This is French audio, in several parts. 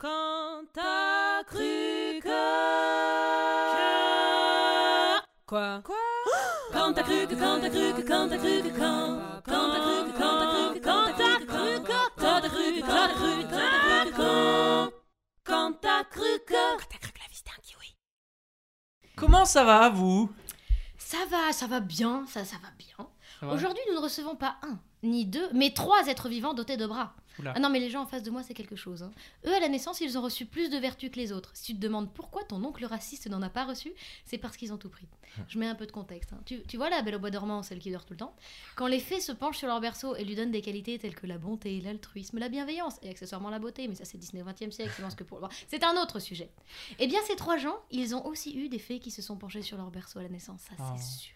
Quand t'as cru que... Quoi Quoi Quand t'as cru que, quand t'as cru que, quand t'as cru que, quand... Quand t'as cru que, quand t'as cru que, quand t'as cru que, quand t'as cru que, quand t'as cru que, quand t'as cru que, quand... Quand t'as cru que... Quand t'as cru que la vie c'était un kiwi. Comment ça va, vous Ça va, ça va bien, ça, ça va bien. Aujourd'hui, nous ne recevons pas un, ni deux, mais trois êtres vivants dotés de bras. Oula. Ah non, mais les gens en face de moi, c'est quelque chose. hein. Eux, à la naissance, ils ont reçu plus de vertus que les autres. Si tu te demandes pourquoi ton oncle raciste n'en a pas reçu, c'est parce qu'ils ont tout pris. Je mets un peu de contexte. hein. Tu, tu vois la belle au bois dormant, celle qui dort tout le temps? Quand les fées se penchent sur leur berceau et lui donnent des qualités telles que la bonté, l'altruisme, la bienveillance et accessoirement la beauté, mais ça c'est Disney 20e siècle, je pense que pour. C'est un autre sujet. Eh bien, ces trois gens, ils ont aussi eu des fées qui se sont penchées sur leur berceau à la naissance, ça Oh. c'est sûr.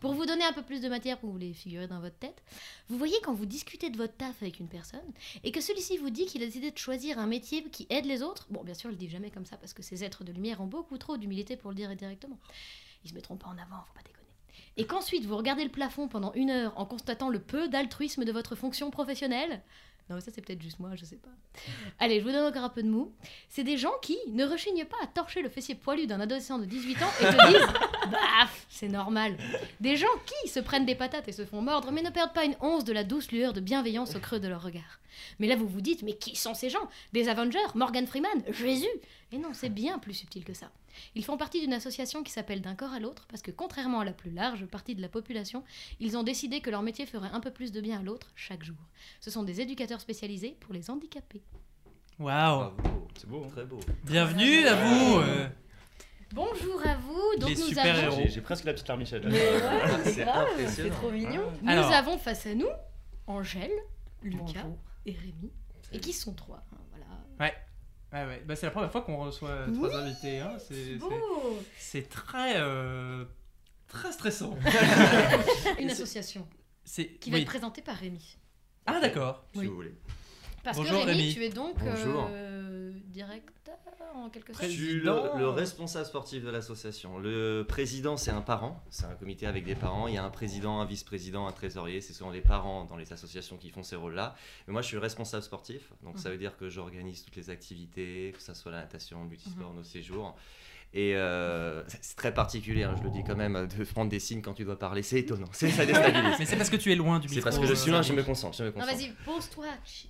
Pour vous donner un peu plus de matière pour vous les figurer dans votre tête, vous voyez quand vous discutez de votre taf avec une personne et que celui-ci vous dit qu'il a décidé de choisir un métier qui aide les autres, bon bien sûr ils le disent jamais comme ça parce que ces êtres de lumière ont beaucoup trop d'humilité pour le dire directement. Ils se mettront pas en avant, faut pas déconner. Et qu'ensuite vous regardez le plafond pendant une heure en constatant le peu d'altruisme de votre fonction professionnelle. Non mais ça c'est peut-être juste moi, je sais pas. Allez, je vous donne encore un peu de mou. C'est des gens qui ne rechignent pas à torcher le fessier poilu d'un adolescent de 18 ans et te disent Baf, c'est normal. Des gens qui se prennent des patates et se font mordre, mais ne perdent pas une once de la douce lueur de bienveillance au creux de leur regard. Mais là, vous vous dites, mais qui sont ces gens? Des Avengers Morgan Freeman Jésus Et non, c'est bien plus subtil que ça. Ils font partie d'une association qui s'appelle D'un corps à l'autre, parce que contrairement à la plus large partie de la population, ils ont décidé que leur métier ferait un peu plus de bien à l'autre chaque jour. Ce sont des éducateurs spécialisés pour les handicapés. Waouh Bravo, c'est beau, très beau. Bienvenue à vous euh, Bonjour à vous. Donc Les nous avons, J'ai j'ai presque la petite larmichette. c'est impressionnant. trop mignon. nous Alors. avons face à nous Angèle, Lucas Bonjour. et Rémi, et qui sont trois. hein, voilà. Ouais, ouais. Bah, c'est la première fois qu'on reçoit Oui. trois invités. Hein. C'est, c'est- Beau. c'est très, euh, très stressant. Une association qui va oui. être présentée par Rémi. Ah d'accord. Si Oui. vous voulez. Parce Bonjour, que Rémi, Rémi. tu es donc Bonjour. euh, directeur en quelque sorte. Je suis le, le responsable sportif de l'association. Le président, c'est un parent. C'est un comité avec des parents. Il y a un président, un vice-président, un trésorier. C'est souvent les parents dans les associations qui font ces rôles-là. Mais moi, je suis le responsable sportif. Donc, ça veut dire que j'organise toutes les activités, que ce soit la natation, le multisport, nos séjours. Et euh, c'est- c'est très particulier, hein, je le dis quand même, de prendre des signes quand tu dois parler. C'est étonnant. C'est ça déstabilise. Mais c'est parce que tu es loin du C'est micro. parce que je suis euh, là, je me concentre. Je me Non, concentre. vas-y, pose-toi.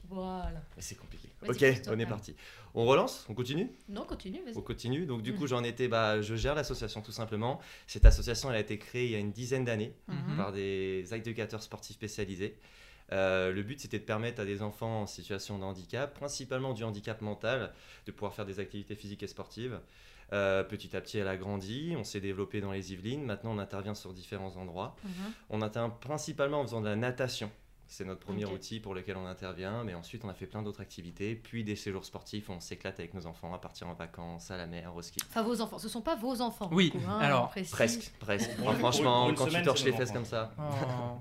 Voilà. Mais C'est compliqué. Ok, on est parti. On relance? On continue? Non, continue, vas-y. On continue. Donc du Mhm. coup, j'en étais, bah, je gère l'association tout simplement. Cette association, elle a été créée il y a une dizaine d'années Mhm. par des éducateurs sportifs spécialisés. Euh, le but, c'était de permettre à des enfants en situation de handicap, principalement du handicap mental, de pouvoir faire des activités physiques et sportives. Euh, petit à petit, elle a grandi. On s'est développé dans les Yvelines. Maintenant, on intervient sur différents endroits. Mhm. On intervient principalement en faisant de la natation. C'est notre premier outil pour lequel on intervient, mais ensuite on a fait plein d'autres activités, puis des séjours sportifs on s'éclate avec nos enfants à partir en vacances, à la mer, au ski. Enfin, vos enfants. Ce sont pas vos enfants. Oui, coup, hein, alors. Presque, presque. Pour une- franchement, pour une quand tu torches les fesses comme ça. Oh.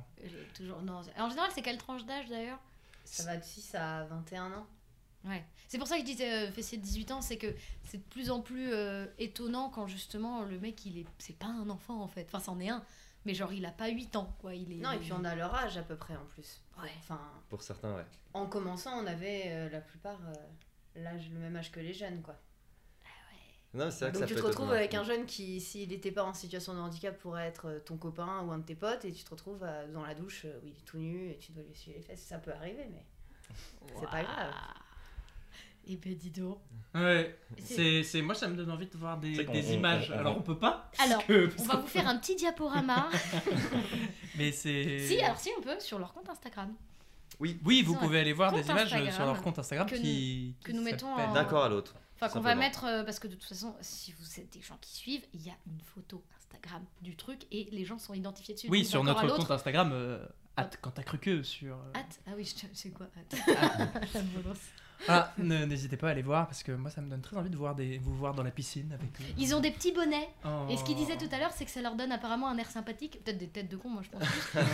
Toujours. Non. En général, c'est quelle tranche d'âge d'ailleurs? Ça va de 6 à 21 ans. Ouais. C'est pour ça que je disais euh, fessier de 18 ans, c'est que c'est de plus en plus euh, étonnant quand justement le mec, il est. C'est pas un enfant en fait. Enfin, c'en est un. Mais genre, il a pas 8 ans, quoi. Il est. Non, et puis on a leur âge à peu près en plus. Ouais. Enfin, Pour certains, ouais. en commençant, on avait euh, la plupart euh, l'âge, le même âge que les jeunes, quoi. Non, c'est vrai que Donc ça tu te retrouves avec un jeune qui, s'il n'était pas en situation de handicap, pourrait être ton copain ou un de tes potes, et tu te retrouves dans la douche où il est tout nu et tu dois lui essuyer les fesses. Ça peut arriver, mais c'est pas grave. Et ben dis donc. Ouais. C'est- C'est, c'est... Moi, ça me donne envie de voir des, C'est images. Alors, on peut pas. Alors, que- On va qu'on- vous faire un petit diaporama. Mais c'est. si, alors si on peut, sur leur compte Instagram. Oui, vous Ils ont pouvez aller voir des images euh, sur Instagram leur compte Instagram que qui. que qui nous mettons en- D'un corps à l'autre. Enfin, qu'on va mettre, euh, parce que de toute façon, si vous êtes des gens qui suivent, il y a une photo Instagram du truc et les gens sont identifiés dessus. Oui, sur notre compte Instagram, euh, hâte, quand t'as cru que sur. euh, Hâte Ah oui, je sais quoi, hâte. La violence. Ah, ne- n'hésitez pas à aller voir parce que moi ça me donne très envie de voir des, vous voir dans la piscine avec. eux. Ils ont des petits bonnets. Oh. Et ce qu'ils disaient tout à l'heure, c'est que ça leur donne apparemment un air sympathique. Peut-être des têtes de con, moi je pense.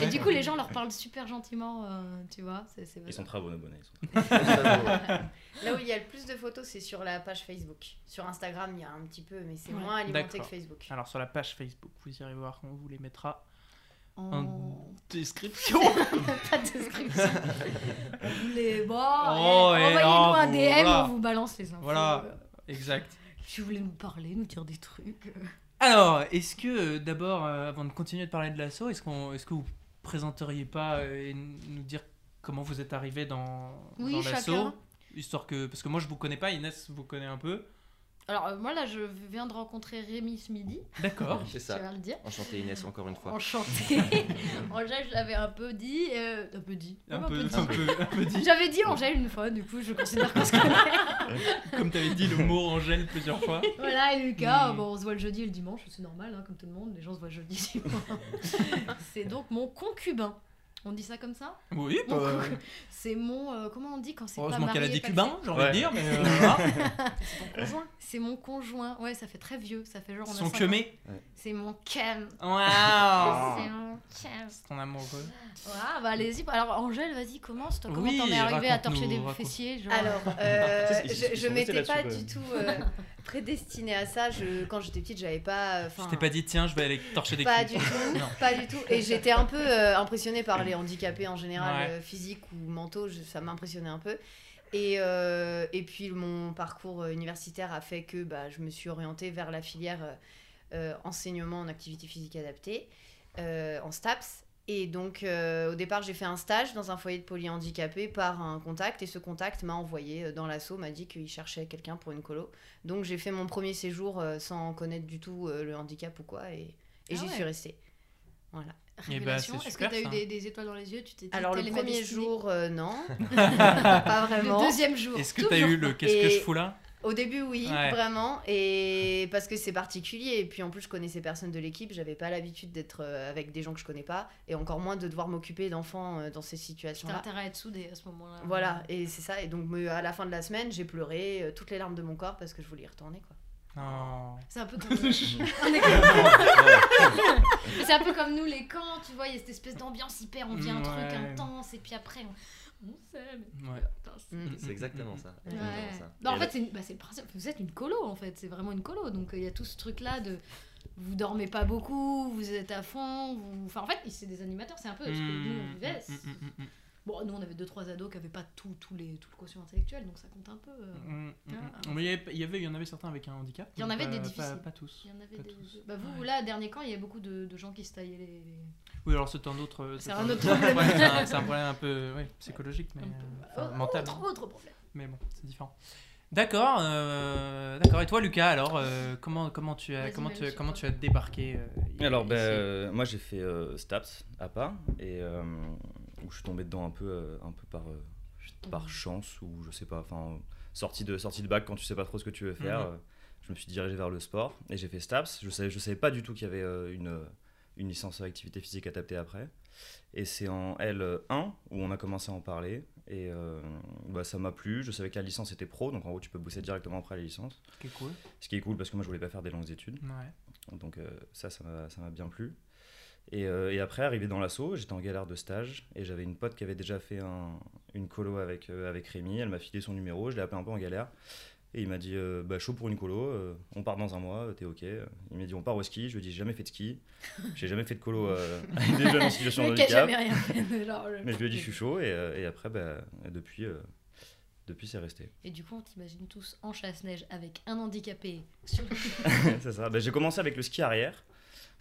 et du coup, les gens leur parlent super gentiment, euh, tu vois. C'est, c'est Ils sont très bons abonnés. ils sont- Là où il y a le plus de photos, c'est sur la page Facebook. Sur Instagram, il y a un petit peu, mais c'est Ouais. moins alimenté que. Facebook. Alors sur la page Facebook, vous irez voir, on vous les mettra en... Description pas de description. On voulait... Bon, Oh, eh, et envoyez-nous oh, un vous- DM, voilà. on vous balance les infos. Voilà. Exact. Si vous voulez nous parler, nous dire des trucs. Alors, est-ce que euh, d'abord, euh, avant de continuer de parler de l'assaut, est-ce, qu'on, est-ce que vous présenteriez pas euh, et nous dire comment vous êtes arrivé dans, Oui, dans l'assaut? Histoire que. Parce que moi je vous connais pas, Inès vous connaît un peu. Alors, euh, moi là, je viens de rencontrer Rémi ce midi. D'accord. C'est Je ça. vais le dire. Enchanté Inès encore une fois. Enchantée. Angèle, je l'avais un peu dit. euh, un peu dit. Un Ouais, peu, dit. un peu, un peu dit. J'avais dit Angèle une fois, du coup, je considère qu'on se connaît. Comme tu avais dit le mot Angèle plusieurs fois. Voilà, et Lucas, Mm. bon, on se voit le jeudi et le dimanche, c'est normal, hein, comme tout le monde, les gens se voient le jeudi et le dimanche. c'est donc mon concubin. On dit ça comme ça Oui, bah, C'est mon. euh, comment on dit quand c'est pas heureusement qu'elle a marié, dit pas cubain, j'ai envie de dire, mais. euh, voilà. conjoint C'est mon conjoint. Ouais, ça fait très vieux, ça fait genre. on Son 50. queumé. C'est mon cam. Waouh C'est mon cam. C'est ton amoureux. Voilà, bah allez-y. Alors, Angèle, vas-y, commence. Toi, comment Oui, t'en es arrivé à torcher des raconte. fessiers genre... Alors, euh, c'est- je, je m'étais pas du tout euh, prédestinée à ça. Je, quand j'étais petite, j'avais pas. Je enfin, t'ai pas dit, tiens, je vais aller torcher des Pas culs. du tout, Non. pas du tout. Et j'étais un peu euh, impressionnée par les handicapés en général, Ouais. euh, physiques ou mentaux, je- ça m'impressionnait un peu. Et, euh, et puis mon parcours euh, universitaire a fait que bah, je me suis orientée vers la filière euh, euh, enseignement en activité physique adaptée, euh, en STAPS. Et donc euh, au départ j'ai fait un stage dans un foyer de polyhandicapés par un contact et ce contact m'a envoyé euh, dans l'assaut, m'a dit qu'il cherchait quelqu'un pour une colo. Donc j'ai fait mon premier séjour euh, sans connaître du tout euh, le handicap ou quoi et, et Ah j'y ouais. suis restée. Voilà. Révélation. c'est Est-ce que super, t'as eu des, des étoiles dans les yeux? Tu t'es dit, Alors le premier jour, euh, non. pas vraiment. Le deuxième jour. Est-ce que toujours t'as eu le qu'est-ce que je fous là? Au début, oui, Ouais. vraiment. Et parce que c'est particulier. Et puis en plus, je connaissais personne de l'équipe. J'avais pas l'habitude d'être euh, avec des gens que je connais pas. Et encore moins de devoir m'occuper d'enfants euh, dans ces T'as situations-là. intérêt à être soudé à ce moment-là. Voilà, et c'est ça. Et donc, à la fin de la semaine, j'ai pleuré euh, toutes les larmes de mon corps parce que je voulais y retourner. Quoi. C'est un peu comme. Mais c'est un peu comme nous les camps, tu vois, il y a cette espèce d'ambiance hyper, on vit un truc intense et puis après on, on s'aime. Ouais. C'est- Mm. C'est exactement ça. Ouais. ça. Bah, en fait, c'est une- bah, c'est le principe. Vous êtes une colo en fait, c'est vraiment une colo. Donc euh, il y a tout ce truc là de. Vous dormez pas beaucoup, vous êtes à fond. Vous... Enfin, en fait, c'est des animateurs, c'est un peu ce que nous on vivait. Bon, nous on avait deux trois ados qui avaient pas tout, tout, les, tout le quotient intellectuel, donc ça compte un peu. euh. Ah. Mais il y avait- il y avait, il y en avait certains avec un handicap. Il y en avait pas- des difficiles. Pas, tous. Il y en avait Pas des. tous. Bah, vous, Ouais. là, dernier camp, il y a beaucoup de, de gens qui se taillaient les. Oui, alors c'est un autre. euh, C'est un autre problème. Ouais, c'est un, problème un peu ouais, psychologique, mais peu. euh, enfin, Oh, mental. Autre, autre problème. Mais bon, c'est différent. D'accord, euh, d'accord. Et toi, Lucas, alors, euh, comment comment tu as comment tu comment tu as débarqué euh, Alors, ici ben, euh, moi j'ai fait euh, Staps à part, et euh, où je suis tombé dedans un peu, euh, un peu par, euh, par chance, ou je sais pas, enfin, sortie de, sortie de bac quand tu sais pas trop ce que tu veux faire. Mhm. euh, je me suis dirigé vers le sport, et j'ai fait Staps. Je savais, je savais pas du tout qu'il y avait euh, une, une licence activité physique adaptée après. Et c'est en L1 où on a commencé à en parler. Et euh, bah, ça m'a plu. Je savais que la licence était pro, donc en gros, tu peux bosser directement après la licence. qui est cool. Ce qui est cool parce que moi, je voulais pas faire des longues études. Ouais. Donc euh, ça, ça m'a, ça m'a bien plu. Et, euh, et après, arrivé dans l'assaut, j'étais en galère de stage et j'avais une pote qui avait déjà fait un- une colo avec, euh, avec Rémi. Elle m'a filé son numéro, je l'ai appelé un peu en galère. Et il m'a dit, euh, bah, chaud pour une colo, euh, on part dans un mois, t'es ok. Il m'a dit, on part au ski. Je lui ai dit, j'ai jamais fait de ski, j'ai jamais fait de colo euh, avec des jeunes en situation de handicap. jamais rien fait. mais genre, le- Mais je lui ai dit, je suis chaud. Et, et après, bah, depuis, euh, depuis c'est resté. Et du coup, on t'imagine tous en chasse-neige avec un handicapé sur le c'est ça. Bah, j'ai commencé avec le ski arrière,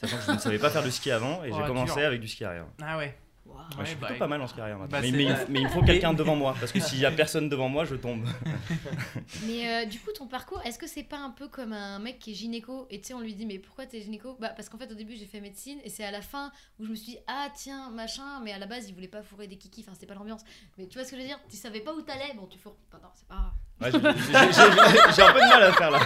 sachant que je ne savais pas faire de ski avant. Et Oh, j'ai commencé dur. avec du ski arrière. Ah ouais. Waouh. Ouais, Ouais, je suis bah, plutôt pas mal en ski arrière maintenant. bah, mais, il, mais il me faut quelqu'un devant moi parce que s'il y a personne devant moi, je tombe. Mais euh, du coup, ton parcours, est-ce que c'est pas un peu comme un mec qui est gynéco et tu sais, on lui dit, mais pourquoi t'es gynéco? Bah, parce qu'en fait, au début, j'ai fait médecine et c'est à la fin où je me suis dit, ah tiens, machin, mais à la base, il voulait pas fourrer des kikis, enfin, c'était pas l'ambiance. Mais tu vois ce que je veux dire? Tu savais pas où t'allais, bon, tu fourres. Enfin, non, c'est pas grave. Ouais, j'ai- un peu de mal à faire là.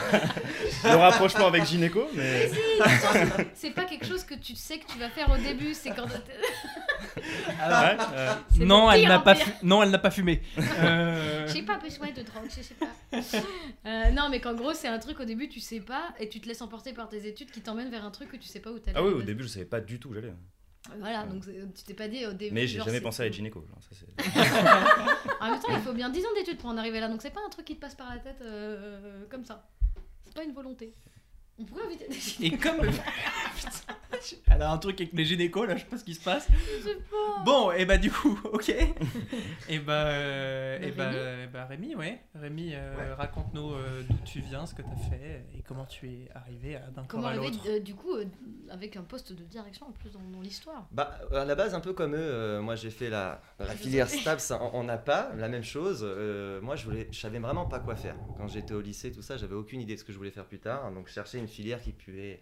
Le rapprochement avec gynéco, mais. Mais si, attends, c'est pas quelque chose que tu sais que tu vas faire au début, c'est quand. Ouais, euh, c'est Non, elle n'a pas fu- non, elle n'a pas fumé. Euh, J'ai pas besoin de drogue, je sais pas. Euh, non, mais qu'en gros, c'est un truc au début, tu sais pas, et tu te laisses emporter par tes études qui t'emmènent vers un truc que tu sais pas où t'allais. Ah oui, au début, je savais pas du tout où j'allais. Voilà, donc tu t'es pas dit au début. Mais j'ai jamais pensé à être gynéco. genre, ça, c'est- En même temps, il faut bien 10 ans d'études pour en arriver là, donc c'est pas un truc qui te passe par la tête euh, comme ça. C'est pas une volonté. On pourrait inviter des Et comme. Elle a un truc avec les gynécos, là, je sais pas ce qui se passe. Je sais pas. Bon, et bah du coup, ok. et bah, euh, et bah, Rémi euh, bah, Rémi, ouais. Rémi, euh, Ouais. raconte-nous euh, d'où tu viens, ce que t'as fait et comment tu es arrivé à- d'un corps Comment à arriver l'autre. euh, du coup euh, avec un poste de direction en plus dans, dans l'histoire? Bah, à la base, un peu comme eux, euh, moi j'ai fait la, la filière. STAPS en, APA, la même chose. Euh, moi, je voulais, je savais vraiment pas quoi faire. Quand j'étais au lycée, tout ça, j'avais aucune idée de ce que je voulais faire plus tard. Donc, je cherchais une filière qui pouvait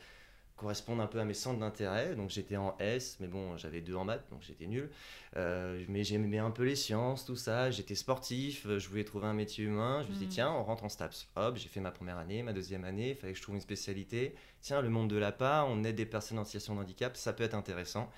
correspondre un peu à mes centres d'intérêt. Donc, j'étais en S, mais bon, j'avais deux en maths, donc j'étais nul. Euh, mais j'aimais un peu les sciences, tout ça. J'étais sportif, euh, je voulais trouver un métier humain. Je me suis dit, Mhm. tiens, on rentre en STAPS. Hop, j'ai fait ma première année, ma deuxième année, il fallait que je trouve une spécialité. Tiens, le monde de l'APA, on aide des personnes en situation de handicap, ça peut être intéressant.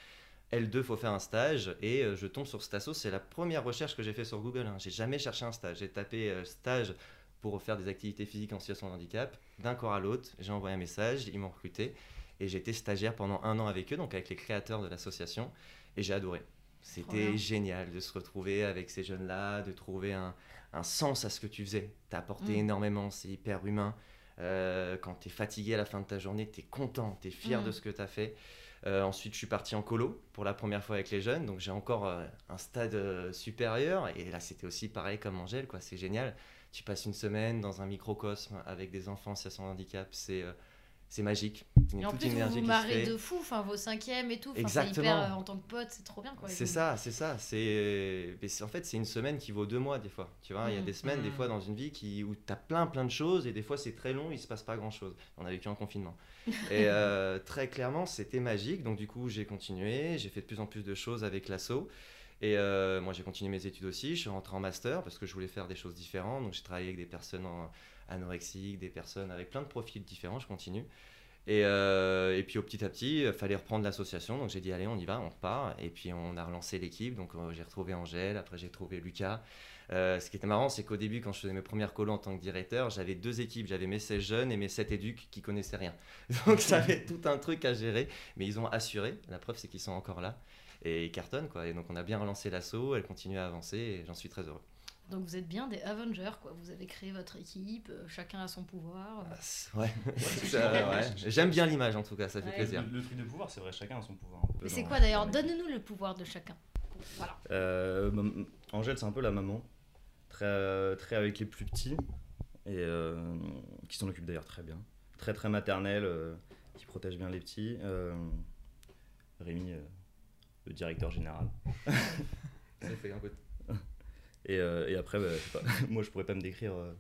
L2, faut faire un stage et euh, je tombe sur Stasso. C'est la première recherche que j'ai fait sur Google. Hein. J'ai jamais cherché un stage. J'ai tapé euh, stage pour faire des activités physiques en situation de handicap. D'un corps à l'autre, j'ai envoyé un message, ils m'ont recruté et été stagiaire pendant un an avec eux, donc avec les créateurs de l'association, et j'ai adoré. C'était génial de se retrouver avec ces jeunes-là, de trouver un, un sens à ce que tu faisais. T'as apporté Mm. énormément, c'est hyper humain. Euh, quand tu es fatigué à la fin de ta journée, tu es content, tu es fier Mm. de ce que tu as fait. Euh, ensuite, je suis parti en colo pour la première fois avec les jeunes, donc j'ai encore euh, un stade euh, supérieur. Et là, c'était aussi pareil comme Angèle, quoi. C'est génial. Tu passes une semaine dans un microcosme avec des enfants en situation de handicap, c'est c'est magique. Il y a en toute plus une vous énergie vous se marrez de fou, enfin vos cinquièmes et tout, Exactement. hyper euh, en tant que pote, c'est trop bien quoi. C'est ça, c'est ça. C'est, en fait, c'est une semaine qui vaut deux mois des fois. Tu vois, il y a Mm. des semaines, des Mm. fois dans une vie qui, où tu as plein, plein de choses et des fois c'est très long, il se passe pas grand chose. On a vécu un confinement. et euh, très clairement, c'était magique. Donc du coup, j'ai continué, j'ai fait de plus en plus de choses avec l'asso. Et euh, moi, j'ai continué mes études aussi. Je suis rentré en master parce que je voulais faire des choses différentes. Donc j'ai travaillé avec des personnes en- anorexiques, des personnes avec plein de profils différents. Je continue. Et, euh, et puis au petit à petit, il fallait reprendre l'association. Donc j'ai dit, allez, on y va, on repart. Et puis on a relancé l'équipe. Donc euh, j'ai retrouvé Angèle, après j'ai trouvé Lucas. Euh, ce qui était marrant, c'est qu'au début, quand je faisais mes premières colos en tant que directeur, j'avais deux équipes. J'avais mes 16 jeunes et mes 7 éduques qui connaissaient rien. Donc j'avais tout un truc à gérer. Mais ils ont assuré. La preuve, c'est qu'ils sont encore là. Et ils cartonnent, quoi. Et donc on a bien relancé l'assaut. Elle continue à avancer et j'en suis très heureux. Donc vous êtes bien des Avengers quoi, vous avez créé votre équipe, euh, chacun a son pouvoir. Ah, Ouais. J'aime bien l'image en tout cas, ça fait Ouais. plaisir. Le, le truc de pouvoir, c'est vrai, chacun a son pouvoir. Mais c'est quoi d'ailleurs Donne-nous le pouvoir de chacun. Voilà. Euh, Angèle, c'est un peu la maman, très, très avec les plus petits, et euh, qui s'en occupe d'ailleurs très bien. Très très maternelle, euh, qui protège bien les petits. Euh, Rémi, euh, le directeur général. Ça fait un peu de Et, euh, et après, bah, je sais pas, moi je pourrais pas me décrire euh,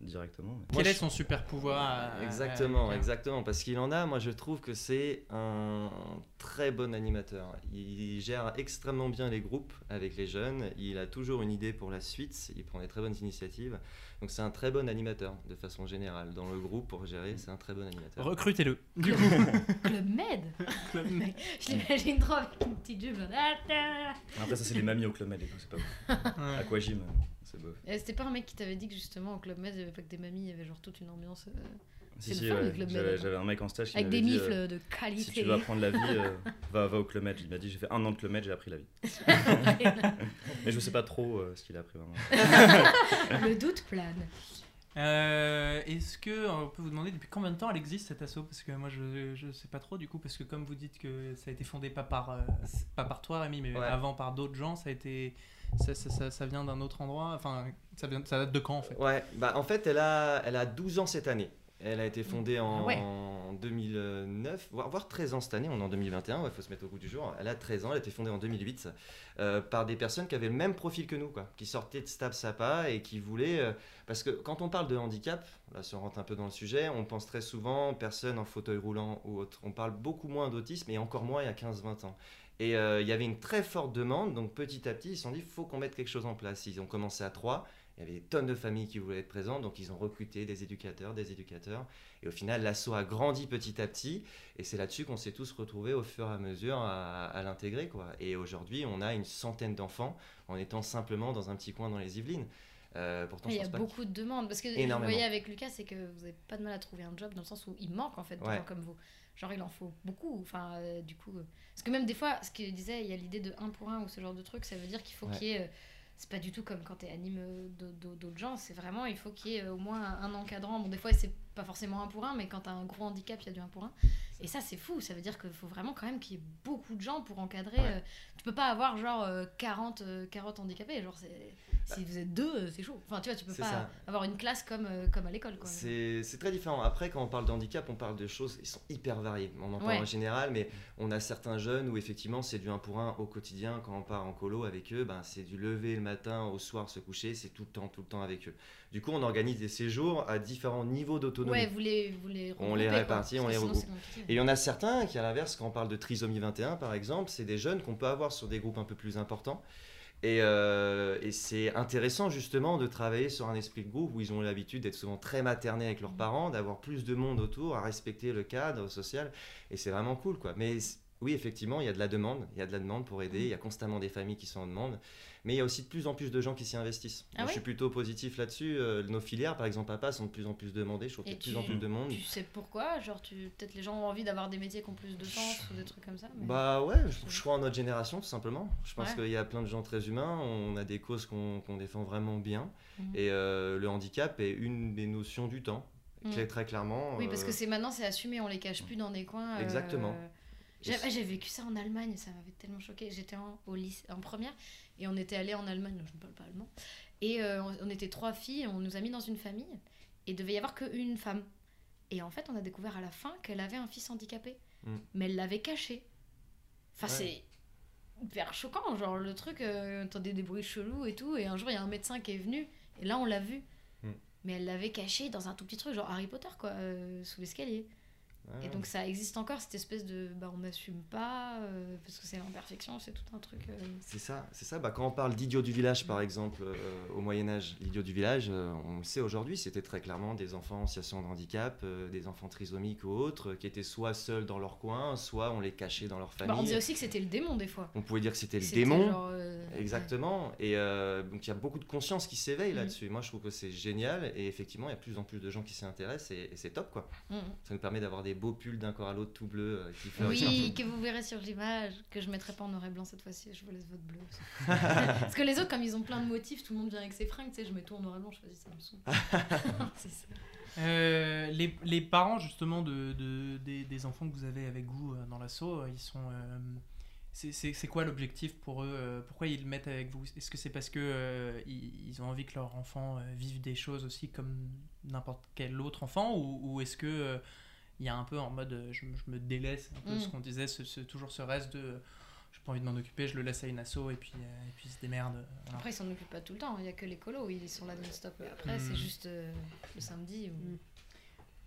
directement. Quel est son super pouvoir à- à- Exactement, à- exactement. Parce qu'il en a, moi je trouve que c'est un très bon animateur. Il gère extrêmement bien les groupes avec les jeunes. Il a toujours une idée pour la suite. Il prend des très bonnes initiatives. Donc c'est un très bon animateur de façon générale. Dans le groupe, pour gérer, c'est un très bon animateur. Recrutez-le. Du coup, Club Med Je l'imagine trop avec une petite jupe. Après, ça, c'est les mamies au club med et tout, c'est pas ouais. Aquagym, euh, c'est beau. Et C'était pas un mec qui t'avait dit que justement au Club Med, il y avait pas que des mamies, il y avait genre toute une ambiance euh, Si, si, ouais, le Club Med, j'avais, un mec en stage qui avec des dit, mifles euh, de qualité. Si tu veux apprendre la vie, euh, va, va au Club Med. Il m'a dit j'ai fait un an de Club Med, j'ai appris la vie. Mais je sais pas trop euh, ce qu'il a appris vraiment. le doute plane. Euh, Est-ce que on peut vous demander depuis combien de temps elle existe cette asso? Parce que moi je, je sais pas trop du coup parce que comme vous dites que ça a été fondé pas par euh, pas par toi Rémi mais Ouais. avant par d'autres gens ça a été ça, ça, ça- ça vient d'un autre endroit enfin ça vient ça date de quand en fait? Ouais, bah en fait, elle a, elle a 12 ans cette année. Elle a été fondée en, Ah ouais. en 2009, voire, voire 13 ans cette année, on est en 2021, il faut se mettre au goût du jour. Elle a 13 ans, elle a été fondée en 2008 euh, par des personnes qui avaient le même profil que nous, quoi, qui sortaient de Stab Sapa et qui voulaient. euh, parce que quand on parle de handicap, là si on rentre un peu dans le sujet, on pense très souvent personnes en fauteuil roulant ou autre. On parle beaucoup moins d'autisme et encore moins il y a 15-20 ans. Et euh, il y avait une très forte demande, donc petit à petit, ils se sont dit, il faut qu'on mette quelque chose en place. Ils ont commencé à trois, il y avait des tonnes de familles qui voulaient être présentes, donc ils ont recruté des éducateurs, des éducateurs. Et au final, l'asso a grandi petit à petit. Et c'est là-dessus qu'on s'est tous retrouvés au fur et à mesure à, à l'intégrer. quoi. Et aujourd'hui, on a une centaine d'enfants en étant simplement dans un petit coin dans les Yvelines. Euh, pourtant, Il y a beaucoup de demandes. Parce que Énormément. voyais avec Lucas, c'est que vous n'avez pas de mal à trouver un job dans le sens où il manque en fait de Ouais. gens comme vous. Genre, il en faut beaucoup. Enfin, euh, du coup. euh, Parce que même des fois, ce qu'il disait, il y a l'idée de 1 pour 1 ou ce genre de truc, ça veut dire qu'il faut Ouais. qu'il y ait. euh, c'est pas du tout comme quand tu animes d'au- d'au- d'autres gens. C'est vraiment, il faut qu'il y ait au moins un encadrant. Bon, des fois, c'est pas forcément un pour un, mais quand tu as un gros handicap, il y a du un pour un. Et ça, c'est fou. Ça veut dire qu'il faut vraiment quand même qu'il y ait beaucoup de gens pour encadrer. Ouais. tu peux pas avoir genre euh, 40, euh, 40 handicapés. Genre, c'est- si vous êtes deux, euh, c'est chaud. Enfin, tu vois, tu peux pas ça. avoir une classe comme, euh, comme à l'école. C'est très différent. Après, quand on parle de handicap, on parle de choses qui sont hyper variées. On en parle Ouais. en général, mais on a certains jeunes où effectivement c'est du un pour un au quotidien. Quand on part en colo avec eux, ben, c'est du lever le matin au soir se coucher, c'est tout le temps, tout le temps avec eux. Du coup, on organise des séjours à différents niveaux d'autonomie. Ouais, vous les, vous les On les quoi, répartit, on les regroupe. Et il y en a certains qui, à l'inverse, quand on parle de trisomie 21 par exemple, c'est des jeunes qu'on peut avoir sur des groupes un peu plus importants. Et, euh, et c'est intéressant justement de travailler sur un esprit de groupe où ils ont l'habitude d'être souvent très maternés avec leurs parents, d'avoir plus de monde autour, à respecter le cadre social. Et c'est vraiment cool quoi. Mais oui, effectivement, il y a de la demande. Il y a de la demande pour aider. Il y a constamment des familles qui sont en demande. Mais il y a aussi de plus en plus de gens qui s'y investissent. Ah je suis plutôt positif là-dessus. Euh, nos filières, par exemple, papa, sont de plus en plus demandées. Je trouve qu'il y a de plus en plus de monde. Tu sais pourquoi? Genre, tu... peut-être les gens ont envie d'avoir des métiers qui ont plus de sens ou des trucs comme ça. mais- Bah ouais, je, je crois en notre génération tout simplement. Je pense Ouais. qu'il y a plein de gens très humains, on a des causes qu'on défend vraiment bien. Mhm. Et euh, le handicap est une des notions du temps, Mhm. très, clairement. Oui, parce euh, que c'est maintenant, c'est assumé, on les cache plus dans des coins. Exactement. J'ai ah, j'ai vécu ça en Allemagne, ça m'avait tellement choqué. J'étais en, au lycée, en première et on était allé en Allemagne, je ne parle pas allemand. Et euh, on, était trois filles, on nous a mis dans une famille et il devait y avoir qu'une femme. Et en fait, on a découvert à la fin qu'elle avait un fils handicapé, Mm. mais elle l'avait caché. Enfin, Ouais. c'est hyper choquant, genre le truc, euh, entendait des bruits chelous et tout. Et un jour, il y a un médecin qui est venu et là, on l'a vu. Mm. Mais elle l'avait caché dans un tout petit truc, genre Harry Potter, quoi, euh, sous l'escalier. Ouais. Et donc ça existe encore cette espèce de bah on n'assume pas euh, parce que c'est l'imperfection, c'est tout un truc. euh. C'est ça, c'est ça. Bah, quand on parle d'idiot du village, par exemple, euh, au Moyen Âge, l'idiot du village, on le sait aujourd'hui, c'était très clairement des enfants en situation de handicap, des enfants trisomiques ou autres, qui étaient soit seuls dans leur coin, soit on les cachait dans leur famille. Bah, on disait aussi que c'était le démon des fois. On pouvait dire que c'était le démon. genre, Exactement. Et donc il y a beaucoup de conscience qui s'éveille Mhm. là-dessus. Moi je trouve que c'est génial et effectivement il y a de plus en plus de gens qui s'y intéressent et, et c'est top quoi. Mhm. Ça nous permet d'avoir des beaux pulls d'un corps à l'autre tout bleu euh, qui fleurissent Oui, que vous verrez sur l'image, que je mettrai pas en noir et blanc cette fois-ci, je vous laisse votre bleu. aussi. Parce que les autres, comme ils ont plein de motifs, tout le monde vient avec ses fringues, tu sais, je mets tout en noir et blanc, je me saoule. c'est ça. Euh, les, les parents justement de, de- des, des enfants que vous avez avec vous euh, dans l'assaut, euh, ils sont. euh, c'est- quoi l'objectif pour eux Pourquoi ils le mettent avec vous? Est-ce que c'est parce que euh, ils, ils ont envie que leur enfant euh, vive des choses aussi comme n'importe quel autre enfant ou, ou est-ce que euh, il y a un peu en mode euh, je, me- je me délaisse un peu Mm. ce qu'on disait, ce, ce- toujours ce reste de j'ai pas envie de m'en occuper, je le laisse à une asso et puis euh, et puis il se démerde. voilà. Après, ils s'en occupent pas tout le temps, il y a que les colos, ils sont là non-stop. Après, Mm. c'est juste euh, le samedi. Ou...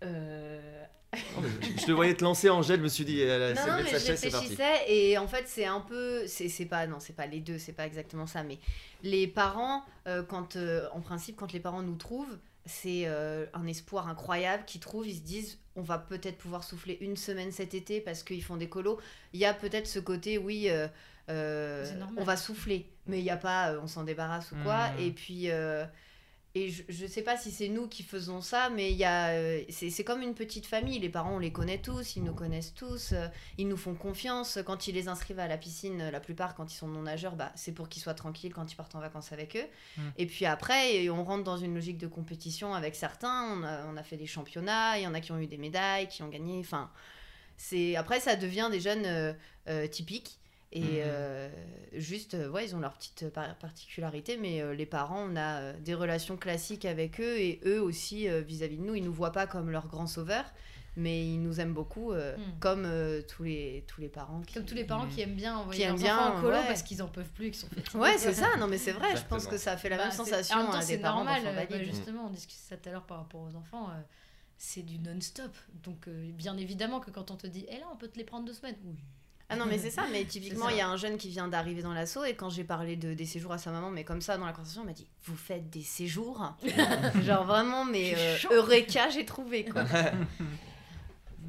Euh, Non, mais je, je te voyais te lancer Angèle, je me suis dit elle Non, non, mais je réfléchissais et en fait c'est un peu, c'est c'est pas, non c'est pas les deux, c'est pas exactement ça, mais les parents, euh, quand euh, en principe quand les parents nous trouvent, c'est euh, un espoir incroyable qu'ils trouvent, ils se disent on va peut-être pouvoir souffler une semaine cet été parce qu'ils font des colos. Il y a peut-être ce côté oui, euh, euh, on va souffler, mais il n'y a pas euh, on s'en débarrasse ou quoi. Mhm. Et puis euh, et je, je sais pas si c'est nous qui faisons ça, mais il y a, euh, c'est c'est comme une petite famille. Les parents, on les connaît tous, ils nous connaissent tous, euh, ils nous font confiance. Quand ils les inscrivent à la piscine, euh, la plupart, quand ils sont non nageurs, bah, c'est pour qu'ils soient tranquilles quand ils partent en vacances avec eux. Mm. Et puis après, on rentre dans une logique de compétition avec certains. On a, on a fait des championnats, il y en a qui ont eu des médailles, qui ont gagné. Enfin, c'est après, ça devient des jeunes euh, typiques. Et Mhm. euh, juste, euh, ouais, ils ont leur petite par- particularité, mais euh, les parents, on a euh, des relations classiques avec eux, et eux aussi, euh, vis-à-vis de nous, ils nous voient pas comme leurs grands sauveurs, mais ils nous aiment beaucoup, euh, Mhm. comme euh, tous, les, tous les parents. Qui... Comme tous les parents qui aiment bien envoyer Qui aiment leurs bien, enfants en colo ouais. parce qu'ils en peuvent plus et qu'ils sont fatigués. Ouais, c'est ça, non mais c'est vrai, je pense que ça fait la Bah, même sensation En même temps, à c'est normal. euh, bah, justement, on discutait ça tout à l'heure par rapport aux enfants. euh, c'est du non-stop. Donc, euh, bien évidemment que quand on te dit, hé là, on peut te les prendre deux semaines. Oui. Ah non, mais c'est ça, mais typiquement, il y a un jeune qui vient d'arriver dans l'assaut et quand j'ai parlé de, des séjours à sa maman, mais comme ça dans la conversation, elle m'a dit Vous faites des séjours? Genre vraiment, mais euh. Eureka, j'ai trouvé quoi.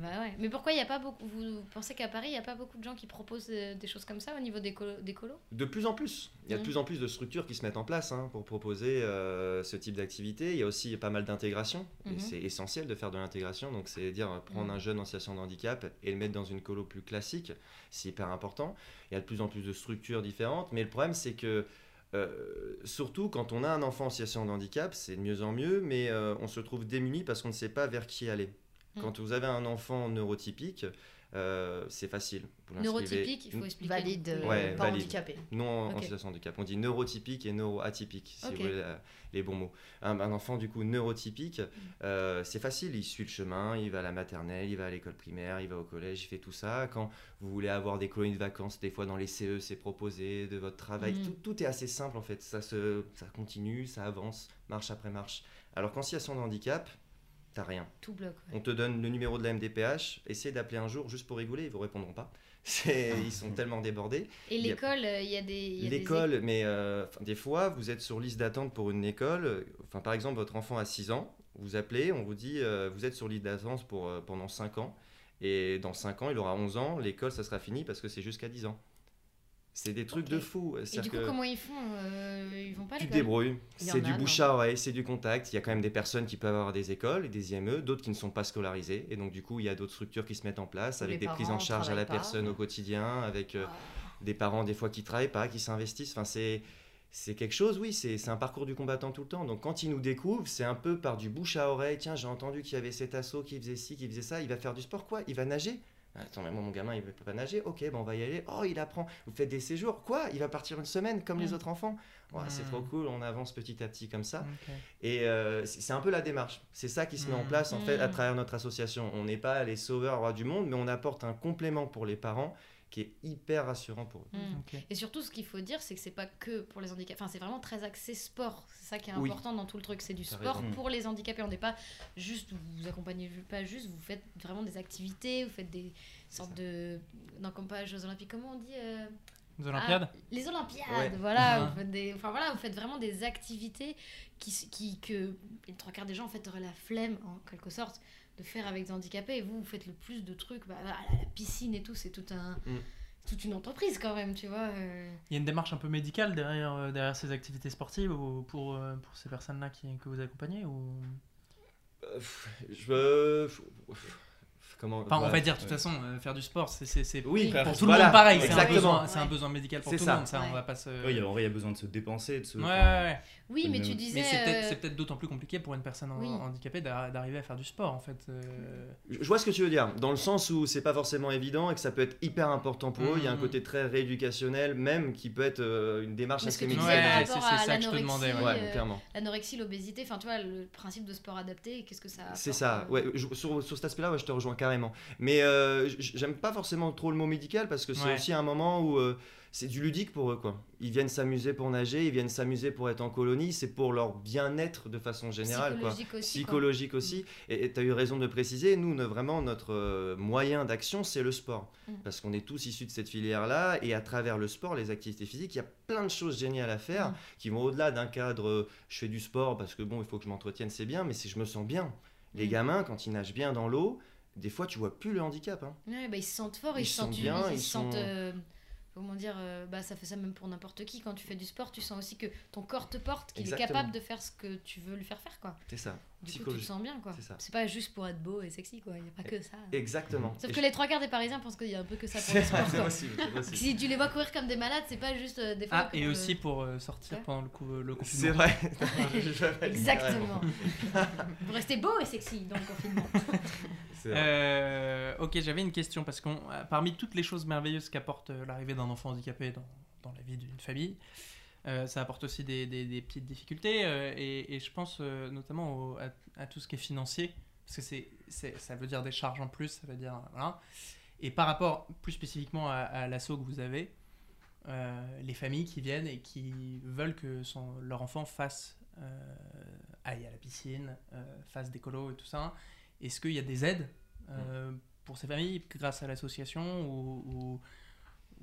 Bah ouais. Mais pourquoi il n'y a pas beaucoup. Vous pensez qu'à Paris, il n'y a pas beaucoup de gens qui proposent euh, des choses comme ça au niveau des, colo- des colos? De plus en plus. Il y a de plus en plus de structures qui se mettent en place hein, pour proposer euh, ce type d'activité. Il y a aussi pas mal d'intégration. Et Mhm. c'est essentiel de faire de l'intégration. Donc, c'est dire euh, prendre Mhm. un jeune en situation de handicap et le mettre dans une colo plus classique. C'est hyper important. Il y a de plus en plus de structures différentes. Mais le problème, c'est que euh, surtout quand on a un enfant en situation de handicap, c'est de mieux en mieux, mais euh, on se trouve démuni parce qu'on ne sait pas vers qui aller. Mm. Quand vous avez un enfant neurotypique, euh, c'est facile. Vous Neurotypique, il faut expliquer. Valide, euh, Ouais, pas valide. handicapé. Non en- en situation de handicap. On dit neurotypique et neuroatypique, si vous voulez la- les bons mots. Un, un enfant, du coup, neurotypique, Mm. euh, c'est facile. Il suit le chemin, il va à la maternelle, il va à l'école primaire, il va au collège, il fait tout ça. Quand vous voulez avoir des colonies de vacances, des fois dans les CE, c'est proposé, de votre travail. Mm. Tout, tout est assez simple, en fait. Ça, se, ça continue, ça avance, marche après marche. Alors qu'en situation de handicap, t'as rien. Tout bloque. ouais. On te donne le numéro de la MDPH, essaie d'appeler un jour juste pour rigoler, ils vous répondront pas. C'est- Ils sont tellement débordés. Et l'école, euh, il y a des. il y a des L'école, mais euh, des fois, vous êtes sur liste d'attente pour une école. euh, Enfin, par exemple, votre enfant a 6 ans, vous appelez, on vous dit, euh, vous êtes sur liste d'attente pour, pendant 5 ans. Et dans 5 ans, il aura 11 ans, l'école, ça sera fini parce que c'est jusqu'à 10 ans. C'est des trucs de fou. Et du coup, que comment ils font euh, Ils vont pas à tu te débrouilles. C'est du bouche à oreille, c'est du contact. Il y a quand même des personnes qui peuvent avoir des écoles et des IME, d'autres qui ne sont pas scolarisées. Et donc, du coup, il y a d'autres structures qui se mettent en place avec des prises en charge à la pas. personne au quotidien, avec euh, Ah. des parents des fois qui travaillent pas, qui s'investissent. Enfin, c'est c'est quelque chose, oui, c'est c'est un parcours du combattant tout le temps. Donc quand ils nous découvrent, c'est un peu par du bouche à oreille. Tiens, j'ai entendu qu'il y avait cet assaut qui faisait ci, qui faisait ça. Il va faire du sport, quoi? Il va nager Attends, mais moi, mon gamin, il ne peut pas nager. Ok, bon, on va y aller. Oh, il apprend. Vous faites des séjours. Quoi? Il va partir une semaine comme les Mm. autres enfants? Ouais, C'est Mm. trop cool. On avance petit à petit comme ça. Et euh, c'est un peu la démarche. C'est ça qui se met en Mm. place en fait à travers notre association. On n'est pas les sauveurs rois du monde, mais on apporte un complément pour les parents qui est hyper rassurant pour eux. Mm. Ok. Et surtout, ce qu'il faut dire, c'est que c'est pas que pour les handicapés. Enfin, c'est vraiment très axé sport. C'est ça qui est Oui. important dans tout le truc. C'est du sport raison. pour les handicapés. On n'est pas juste, vous vous accompagnez pas juste, vous faites vraiment des activités, vous faites des sortes de. Non, comme pas Jeux Olympiques, comment on dit euh, Les Olympiades ah, Les Olympiades, Ouais. voilà. Vous faites des, enfin, voilà. Vous faites vraiment des activités qui, qui, que les trois quarts des gens en fait auraient la flemme, en quelque sorte, de faire avec des handicapés. Et vous, vous faites le plus de trucs. Bah, la piscine et tout, c'est tout un. Mm. Toute une entreprise quand même, tu vois. euh. Il y a une démarche un peu médicale derrière, euh, derrière ces activités sportives ou pour, euh, pour ces personnes-là qui, que vous accompagnez ou... Euh, je. Comment Enfin, on va dire de toute façon, euh, faire du sport, c'est c'est- c'est- Oui, pour tout le voilà, monde pareil. C'est un, besoin, c'est un Ouais. besoin médical pour C'est tout ça. le monde. Ça, Ouais. on va pas se. Oui, en vrai, il y a besoin de se dépenser, de se. Ouais, ouais, enfin, ouais. Oui, mais tu disais. Mais c'est peut-être euh, c'est peut-être d'autant plus compliqué pour une personne Oui. handicapée d'a- d'arriver à faire du sport en fait. euh. Je vois ce que tu veux dire, dans le sens où c'est pas forcément évident et que ça peut être hyper important pour eux. Il y a un Mhm. côté très rééducationnel, même qui peut être euh, une démarche assez médicale. c'est- ça que je te l'anorexie, demandais, clairement. l'anorexie, l'obésité, enfin tu vois, le principe de sport adapté, qu'est-ce que ça C'est ça, ouais, sur, sur cet aspect-là, ouais, je te rejoins carrément. Mais euh, j'aime pas forcément trop le mot médical parce que c'est Ouais. aussi un moment où euh, c'est du ludique pour eux, quoi. Ils viennent s'amuser pour nager, ils viennent s'amuser pour être en colonie, c'est pour leur bien-être de façon générale, quoi. Psychologique aussi. quoi. Psychologique aussi. Et tu as eu raison de préciser, nous, ne- vraiment, notre euh, moyen d'action, c'est le sport. Mm. Parce qu'on est tous issus de cette filière-là, et à travers le sport, les activités physiques, il y a plein de choses géniales à faire Mm. qui vont au-delà d'un cadre je fais du sport parce que bon, il faut que je m'entretienne, c'est bien, mais si je me sens bien. Les Mm. gamins, quand ils nagent bien dans l'eau, des fois, tu vois plus le handicap. hein. Ouais, bah, ils se sentent forts, ils, Ils se se sentent bien, ils, ils se sentent. sont- euh, comment dire, euh, bah, ça fait ça même pour n'importe qui. Quand tu fais du sport, tu sens aussi que ton corps te porte, qu'il est capable de faire ce que tu veux lui faire faire. quoi. C'est ça. Du coup, tu te sens bien. quoi. C'est pas juste pour être beau et sexy, quoi. Il n'y a pas que ça. Exactement. Sauf Et que je- les trois quarts des Parisiens pensent qu'il y a un peu que ça pour le sport. quoi. possible. Si tu les vois courir comme des malades, c'est pas juste euh, des fois. Ah, pour, et euh, aussi pour euh, sortir ouais. pendant le, coup, le confinement. C'est vrai. Exactement. Vous restez beau et sexy dans le confinement. C'est vrai. Euh, ok, j'avais une question parce que parmi toutes les choses merveilleuses qu'apporte l'arrivée d'un enfant handicapé dans, dans la vie d'une famille, euh, ça apporte aussi des, des- des petites difficultés euh, et, et je pense euh, notamment au- à, à tout ce qui est financier parce que c'est, c'est- ça veut dire des charges en plus, ça veut dire voilà. Et par rapport plus spécifiquement à, à l'assaut que vous avez, les familles qui viennent et qui veulent que son, leur enfant fasse aille à la piscine, fasse des colos et tout ça. Est-ce qu'il y a des aides euh, pour ces familles grâce à l'association ou, ou-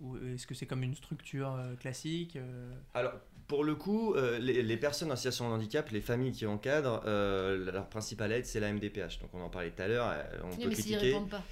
ou est-ce que c'est comme une structure euh, classique euh, Alors, pour le coup, euh, les, les personnes en situation de handicap, les familles qui encadrent, euh, leur principale aide, c'est la MDPH. Donc, on en parlait tout à l'heure, on Oui, peut mais critiquer. répondent pas.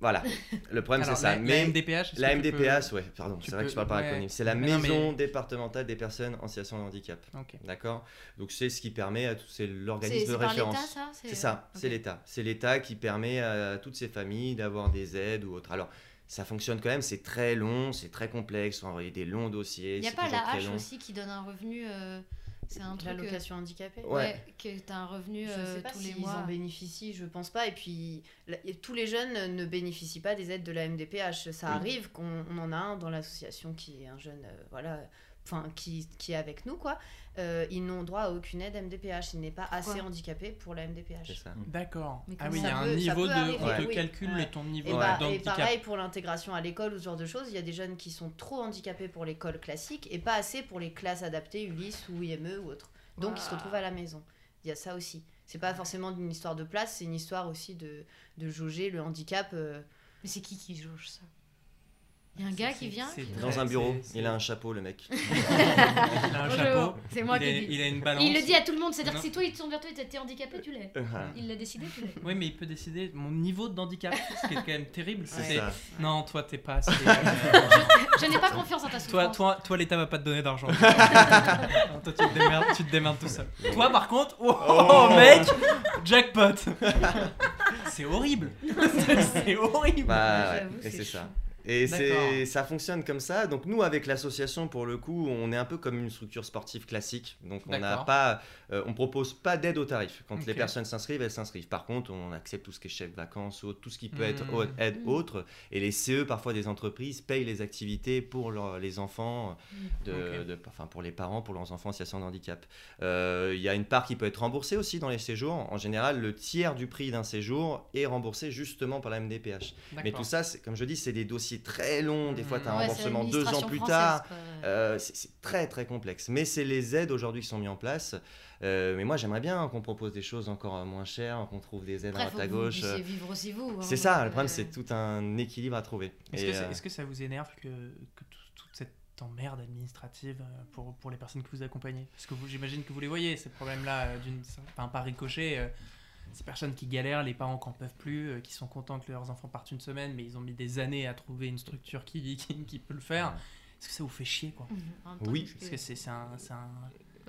Voilà, le problème, c'est ça. la, mais la MDPH, la tu peux- MDPH, ouais, pardon, c'est vrai que je parle par ouais. acronyme. C'est la Mais non, Maison mais- départementale des personnes en situation de handicap. D'accord? Donc, c'est ce qui permet à tous, c'est l'organisme de c'est par l'État, référence. ça? C'est ça, c'est l'État. C'est l'État qui permet à toutes ces familles d'avoir des aides ou autres. Alors, ça fonctionne quand même, c'est très long, c'est très complexe, faut envoyer des longs dossiers. Il n'y a pas la hache aussi qui donne un revenu. euh, c'est un truc. euh, L'allocation handicapée Ouais. Ouais, que t'as un revenu Je euh, sais pas tous les s'ils mois. en bénéficient, je pense pas. Et puis, la- et tous les jeunes ne bénéficient pas des aides de la MDPH. Ça Oui. arrive qu'on on en a un dans l'association qui est un jeune, euh, voilà, enfin, qui, qui est avec nous, quoi. Euh, ils n'ont droit à aucune aide MDPH. Il n'est pas assez Pourquoi handicapé pour la MDPH. ça. D'accord. Ah oui, il y a un peut- niveau de. arriver, oui. calcule Ouais. ton Et, niveau bah, et pareil pour l'intégration à l'école ou ce genre de choses, il y a des jeunes qui sont trop handicapés pour l'école classique et pas assez pour les classes adaptées Ulysse ou IME ou autre. Donc ils se retrouvent à la maison. Il y a ça aussi. C'est pas forcément une histoire de place, c'est une histoire aussi de, de jauger le handicap. euh, Mais c'est qui qui jauge ça? Il y a un gars qui vient Dans un bureau, il a un chapeau, le mec. Il a un Bonjour, chapeau. c'est moi il, qui a, dis. il a une balance. Il le dit à tout le monde, c'est-à-dire que si toi il te tourne vers toi et t'es handicapé, tu l'es. Il l'a décidé, tu l'es. Oui, mais il peut décider mon niveau d'handicap, ce qui est quand même terrible. C'est. Non, toi, t'es pas assez. Je n'ai pas confiance en ta toi, souffrance. toi, toi l'État va pas te donner d'argent. Toi, tu te, démerdes, tu te démerdes tout seul. Toi, par contre, oh, Oh. mec, jackpot. c'est horrible. c'est horrible. Bah, J'avoue, ouais, et c'est ça. Et c'est, ça fonctionne comme ça. Donc nous, avec l'association, pour le coup, on est un peu comme une structure sportive classique. Donc on n'a pas, euh, on propose pas d'aide au tarif. Quand les personnes s'inscrivent, elles s'inscrivent. Par contre, on accepte tout ce qui est chèque vacances, ou tout ce qui peut être au- aide Hmm. autre. Et les CE, parfois des entreprises, payent les activités pour leur- les enfants, de, Ok. de- enfin pour les parents, pour leurs enfants en situation de handicap. Euh, Il y a une part qui peut être remboursée aussi dans les séjours. En général, le tiers du prix d'un séjour est remboursé justement par la MDPH. Mais tout ça, comme je dis, c'est des dossiers très longs. Des fois, tu as un Ouais, c'est remboursement deux ans plus tard. Euh, c'est c'est très très complexe. Mais c'est les aides aujourd'hui qui sont mises en place. Euh, mais moi, j'aimerais bien qu'on propose des choses encore moins chères, qu'on trouve des aides à droite gauche. puissiez vivre aussi vous. hein, C'est ça, le problème, euh, c'est tout un équilibre à trouver. Est-ce que, ça- euh, est-ce que ça vous énerve que, que tout- toute cette emmerde administrative pour, pour les personnes que vous accompagnez Parce que j'imagine que vous les voyez, ces problèmes-là, d'une, enfin, par ricochet. Ces personnes qui galèrent, les parents qui n'en peuvent plus, euh, qui sont contents que leurs enfants partent une semaine, mais ils ont mis des années à trouver une structure qui, qui, qui peut le faire. Ouais. Est-ce que ça vous fait chier quoi? Temps, Oui. Parce que- c'est, un, c'est un-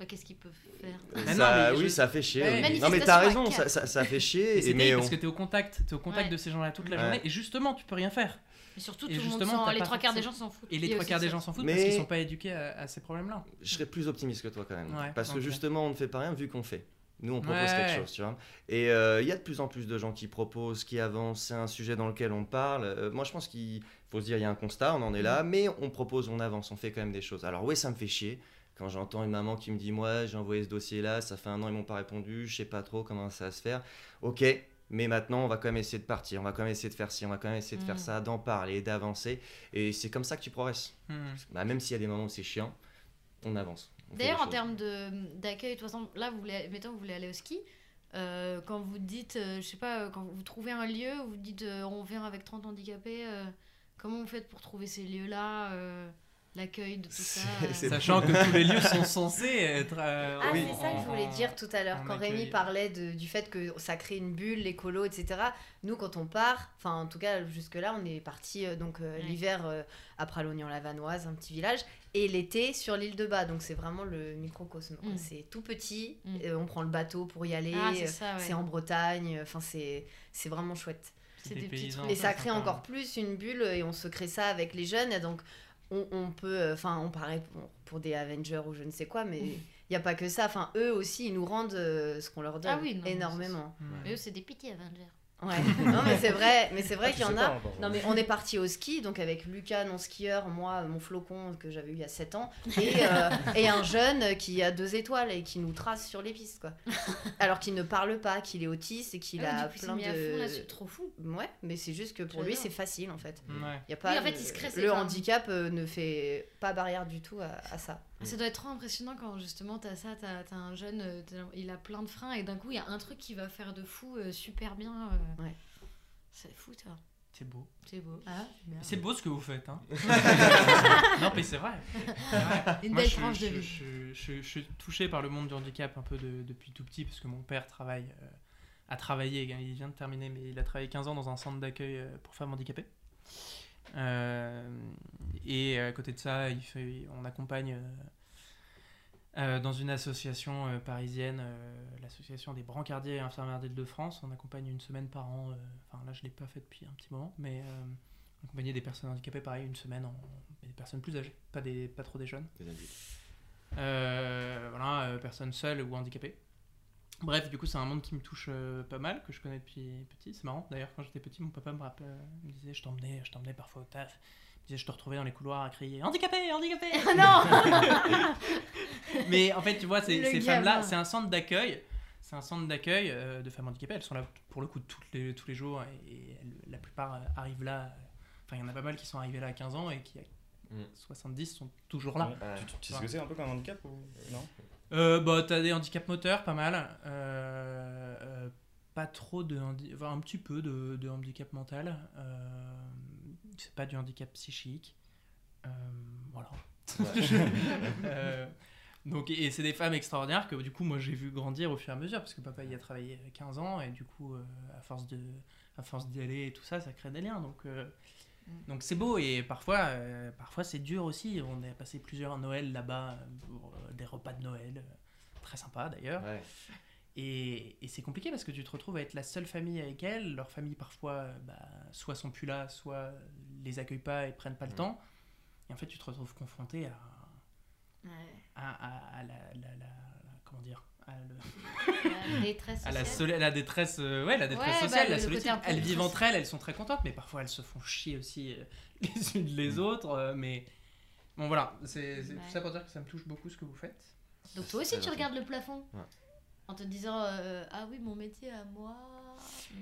Qu'est-ce qu'ils peuvent faire? Mais ça- non, mais oui, je- ça fait chier. Ouais, oui. Non, mais t'as raison, ça, ça, ça fait chier. Et- mais on- parce que t'es au contact, t'es au contact Ouais. de ces gens-là toute la Ouais. journée et justement tu peux rien faire. Et surtout, Et tout le monde les trois quarts des gens s'en foutent. Et les trois quarts des gens s'en foutent Mais- parce qu'ils sont pas éduqués à, à ces problèmes-là. je serais plus optimiste que toi quand même. Ouais, parce que justement, on ne fait pas rien vu qu'on fait. Nous, on propose Ouais. quelque chose, tu vois. Et euh, il y a de plus en plus de gens qui proposent, qui avancent. C'est un sujet dans lequel on parle. Euh, moi, je pense qu'il faut se dire, il y a un constat, on en est là, mais on propose, on avance, on fait quand même des choses. Alors oui, ça me fait chier. Quand j'entends une maman qui me dit, moi, j'ai envoyé ce dossier-là, ça fait un an, ils m'ont pas répondu, je sais pas trop comment ça va se faire. Ok, mais maintenant, on va quand même essayer de partir, on va quand même essayer de faire ci, on va quand même essayer de faire Mm. ça, d'en parler, d'avancer. Et c'est comme ça que tu progresses. Hmm. Bah, même s'il y a des moments où c'est chiant, on avance. D'ailleurs, en termes d'accueil, de toute façon, là, vous voulez, mettons, vous voulez aller au ski. euh, quand vous dites, euh, je sais pas, euh, quand vous trouvez un lieu, vous dites euh, on vient avec 30 handicapés, comment vous faites pour trouver ces lieux-là, l'accueil de tout ça Sachant que tous les lieux sont censés être. euh, Ah, oui, c'est ça que je voulais dire tout à l'heure. Quand accueil. Rémi parlait de- du fait que ça crée une bulle, l'écolo, etc. Nous, quand on part, enfin, en tout cas, jusque-là, on est parti euh, donc euh, Ouais. l'hiver euh, à Pralognan-la-Vanoise, un petit village, et l'été sur l'île de Bas. Donc, c'est vraiment le microcosme. Mm. C'est tout petit. Mm. euh, on prend le bateau pour y aller. Ah, c'est ouais. en Bretagne. Enfin, c'est c'est vraiment chouette. C'est des des petits paysans, trucs. Et ça crée sympa. encore plus une bulle et on se crée ça avec les jeunes. Et donc, on, on peut, euh, enfin, on paraît pour, pour des Avengers ou je ne sais quoi, mais il n'y a pas que ça. Enfin, eux aussi, ils nous rendent euh, ce qu'on leur donne Ah oui, non, mais énormément. Mais eux, c'est des petits Avengers. Ouais. non, mais c'est vrai, mais c'est vrai Ah, qu'il y en a. pas encore. Non, mais on est parti au ski, donc avec Lucas, non skieur, moi, mon flocon que j'avais eu il y a 7 ans, et, euh, et un jeune qui a deux étoiles et qui nous trace sur les pistes, quoi. Alors qu'il ne parle pas, qu'il est autiste et qu'il Ah, a du coup, plein mis à fond de. trop fou. Ouais, mais c'est juste que pour lui, c'est facile en fait. Ouais. Y a pas Oui, en fait, le- il se crée ses- le enfin- handicap euh, ne fait pas barrière du tout à, à ça. Ça doit être trop impressionnant quand justement t'as ça, t'as as un jeune, euh, il a plein de freins et d'un coup il y a un truc qui va faire de fou euh, super bien. euh. Ouais. C'est fou, toi. C'est beau. C'est beau. C'est beau ce que vous faites. Hein. non, mais c'est vrai. Une Moi, belle je, tranche de vie. je- je- je suis touché par le monde du handicap un peu de- depuis tout petit, parce que mon père travaille, euh, a travaillé, il vient de terminer, mais il a travaillé 15 ans dans un centre d'accueil pour femmes handicapées. Euh, et à côté de ça, il fait, on accompagne euh, euh, dans une association euh, parisienne, euh, l'association des brancardiers et infirmières d'Île-de-France. On accompagne une semaine par an. euh, Enfin, là, je ne l'ai pas fait depuis un petit moment, mais euh, accompagner des personnes handicapées, pareil, une semaine, en... des personnes plus âgées, pas, des, pas trop des jeunes. Des adultes. Euh, voilà, euh, personnes seules ou handicapées. Bref, du coup, c'est un monde qui me touche euh, pas mal, que je connais depuis petit. C'est marrant, d'ailleurs, quand j'étais petit, mon papa me, rappelait, me disait, je t'emmenais, je t'emmenais parfois au taf. Il me disait, je te retrouvais dans les couloirs à crier handicapé, handicapé. Ah non Mais en fait, tu vois, ces, femmes-là, c'est un centre d'accueil. C'est un centre d'accueil euh, de femmes handicapées. Elles sont là pour le coup toutes les, tous les jours et, et elles- la plupart euh, arrivent là. Enfin, il y en a pas mal qui sont arrivés là à 15 ans et qui, à Mm. 70, sont toujours là. Ouais. Ouais. Tu, tu- tu sais ce que c'est un peu comme un handicap ou non? Euh, bah, t'as des handicaps moteurs, pas mal. Euh, euh, pas trop de enfin, un petit peu de, de handicap mental. C'est pas du handicap psychique. Voilà. Donc, et c'est des femmes extraordinaires que du coup, moi j'ai vu grandir au fur et à mesure parce que papa y a travaillé 15 ans et du coup, à force de à force d'y aller et tout ça, ça crée des liens. Donc. Donc c'est beau et parfois, euh, parfois c'est dur aussi. On a passé plusieurs Noëls là-bas euh, pour euh, des repas de Noël, euh, très sympa d'ailleurs. Ouais. Et, et c'est compliqué parce que tu te retrouves à être la seule famille avec elles. Leur famille, parfois, bah, soit sont plus là, soit les accueillent pas et prennent pas le Mm. temps. Et en fait, tu te retrouves confronté à, Ouais. à, à- à la, la- la- la- Comment dire à, le- La détresse à la, sociale. la détresse, euh, ouais, la détresse Ouais, bah, sociale, le- la solitude. Elles vivent détresse. entre elles, elles sont très contentes, mais parfois elles se font chier aussi euh, les unes les autres. euh, mais bon, voilà, c'est c'est Ouais. tout ça pour dire que ça me touche beaucoup ce que vous faites. Donc toi aussi, tu regardes le plafond Ouais. en te disant euh, Ah oui, mon métier à moi. hmm.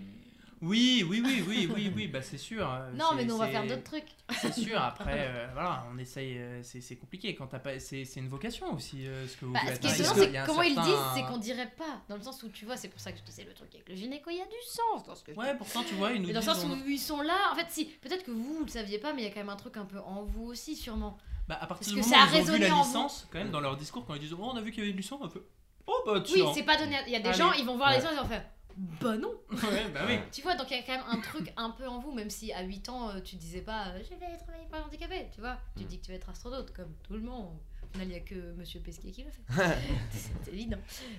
Oui, oui, oui, oui, oui, oui, bah c'est sûr. euh, Non, mais nous, on va faire d'autres trucs. C'est sûr, après, euh, voilà, on essaye, euh, c'est compliqué quand t'as pas. C'est une vocation aussi, euh, ce que vous Bah, ce qui est hein. étonnant, c'est un comment ils disent, c'est qu'on dirait pas. Dans le sens où tu vois, c'est pour ça que je te disais le truc avec le gynéco, il y a du sens dans ce que Ouais, pourtant, tu vois, ils nous Mais dans le sens on- où ils sont là, en fait, si, peut-être que vous, vous le saviez pas, mais il y a quand même un truc un peu en vous aussi, sûrement. Bah, à partir Parce du que moment ça a où ils ont vu la licence, quand même, dans leur discours, quand ils disent Oh, on a vu qu'il y avait une licence, on fait Oh, bah, Oui, tiens. c'est pas donné. Il y a des gens, ils vont voir les gens, ils vont faire Bah non ouais, bah oui. Tu vois, donc il y a quand même un truc un peu en vous, même si à 8 ans, euh, tu disais pas euh, Je vais travailler pour les handicapés, tu vois. Tu Mm. dis que tu vas être astronaute, comme tout le monde. Il y a que Monsieur Pesquet qui le fait. c'est évident.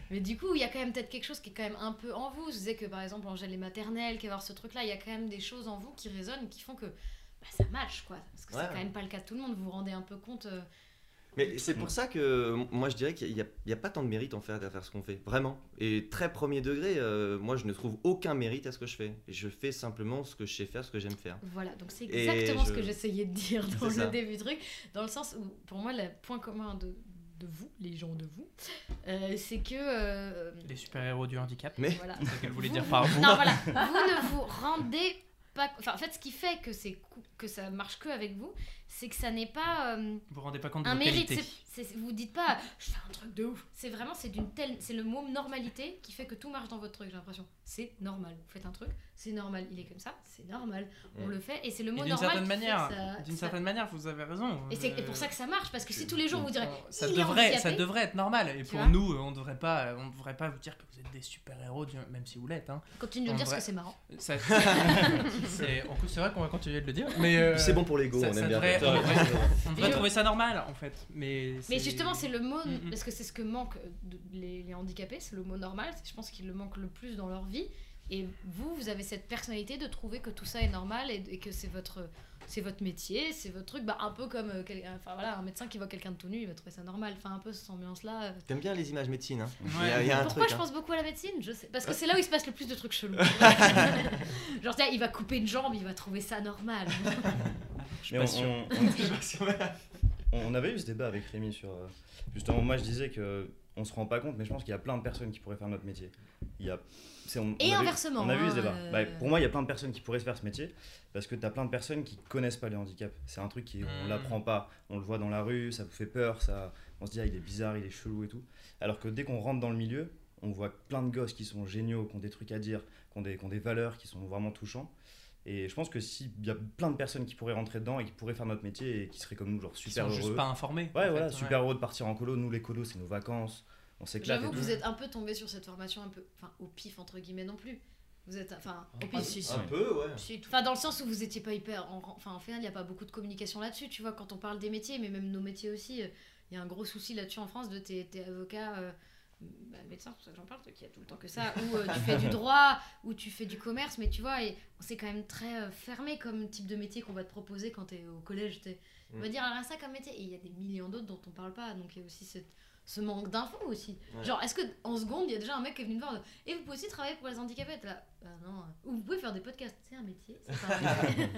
Mais du coup, il y a quand même peut-être quelque chose qui est quand même un peu en vous. Je disais que par exemple, Angèle est maternelle, qu'il va y avoir ce truc-là, il y a quand même des choses en vous qui résonnent, qui font que bah, ça match, quoi. Parce que Ouais, c'est quand même pas le cas de tout le monde. Vous vous rendez un peu compte. euh, Mais c'est pour ça que moi je dirais qu'il n'y a, il y a pas tant de mérite en fait à faire ce qu'on fait, vraiment. Et très premier degré, euh, moi je ne trouve aucun mérite à ce que je fais. Je fais simplement ce que je sais faire, ce que j'aime faire. Voilà, donc c'est exactement ce que j'essayais de dire dans le ça. début du truc, dans le sens où, pour moi, le point commun de, de vous, les gens de vous, euh, c'est que... euh, Les super-héros du handicap. Mais voilà. C'est ce qu'elle voulait Vous- dire par vous. Non, voilà, vous ne vous rendez pas... Enfin, en fait, ce qui fait que, que ça marche que avec vous, c'est que ça n'est pas... euh, Vous vous rendez pas compte de un mérite, qualités. c'est, c'est- vous dites pas je fais un truc de ouf. C'est vraiment c'est d'une telle, c'est le mot normalité qui fait que tout marche dans votre truc. J'ai l'impression. C'est normal. Vous faites un truc, c'est normal. Il est comme ça, c'est normal. On le fait et c'est le Et mot d'une normal. certaine qui fait manière, ça- d'une ça- certaine manière, vous avez raison. Et c'est Euh, et pour ça que ça marche parce que si tous les jours vous direz ça devrait, ça devrait être normal. Et pour nous, on devrait pas, on devrait pas vous dire que vous êtes des super-héros, du- même si vous l'êtes. Hein. continue de me dire vrai. parce que c'est marrant. Ça- c'est en plus, c'est vrai qu'on va continuer de le dire, mais euh, c'est bon pour l'ego, ça- on ça aime bien. On Je- trouver ça normal en fait. Mais, justement, c'est le mot, Mm, mm. parce que c'est ce que manque de- les, les handicapés, c'est le mot normal, je pense qu'il le manque le plus dans leur vie. Et vous, vous avez cette personnalité de trouver que tout ça est normal et, et que c'est votre, c'est votre métier, c'est votre truc, bah, un peu comme euh, quel- enfin, voilà, un médecin qui voit quelqu'un de tout nu, il va trouver ça normal. Enfin, un peu cette ambiance-là. euh. T'aimes bien les images médecine, hein Ouais. Il y a, il y a un Pourquoi truc. je hein. pense beaucoup à la médecine Je sais. Parce que c'est là où il se passe le plus de trucs chelous. Genre, tiens, il va couper une jambe, il va trouver ça normal. Je suis on, sûr. on- on- on avait eu ce débat avec Rémi sur. euh, justement, moi je disais que on se rend pas compte, mais je pense qu'il y a plein de personnes qui pourraient faire notre métier. Il y a, c'est- on- Et on vu- inversement, on a vu hein, ce débat. euh. Bah, pour moi, il y a plein de personnes qui pourraient se faire ce métier parce que tu as plein de personnes qui connaissent pas les handicaps. C'est un truc qui on Mm. l'apprend pas, on le voit dans la rue, ça vous fait peur, ça, on se dit ah, il est bizarre, il est chelou et tout. Alors que dès qu'on rentre dans le milieu, on voit plein de gosses qui sont géniaux, qui ont des trucs à dire, qui ont des, qui ont des valeurs, qui sont vraiment touchants. Et je pense que s'il y a plein de personnes qui pourraient rentrer dedans et qui pourraient faire notre métier et qui seraient comme nous, genre Ils super sont heureux. juste pas informés. Ouais, voilà, fait, super heureux de partir en colo. Nous, les colos, c'est nos vacances. On s'éclate. J'avoue que vous êtes un peu tombé sur cette formation un peu, enfin, au pif entre guillemets non plus. Vous êtes, enfin, au pif, si, si. Un peu, ouais. Si, Enfin, dans le sens où vous étiez pas hyper. en- Enfin, en final, il n'y a pas beaucoup de communication là-dessus, tu vois, quand on parle des métiers, mais même nos métiers aussi, euh, il y a un gros souci là-dessus en France de t'es t'es avocat, euh, bah, médecin, c'est pour ça que j'en parle, qui a tout le temps que ça, ou euh, tu fais du droit, ou tu fais du commerce, mais tu vois, et c'est quand même très euh, fermé comme type de métier qu'on va te proposer quand tu es au collège. t'es- On va Mm. dire, alors ça comme métier, et il y a des millions d'autres dont on parle pas, donc il y a aussi ce manque d'infos aussi. Ouais. Genre, est-ce que en seconde, il y a déjà un mec qui est venu me voir, et vous pouvez aussi travailler pour les handicapés là, bah non, euh, ou vous pouvez faire des podcasts, c'est un métier, c'est pas un métier.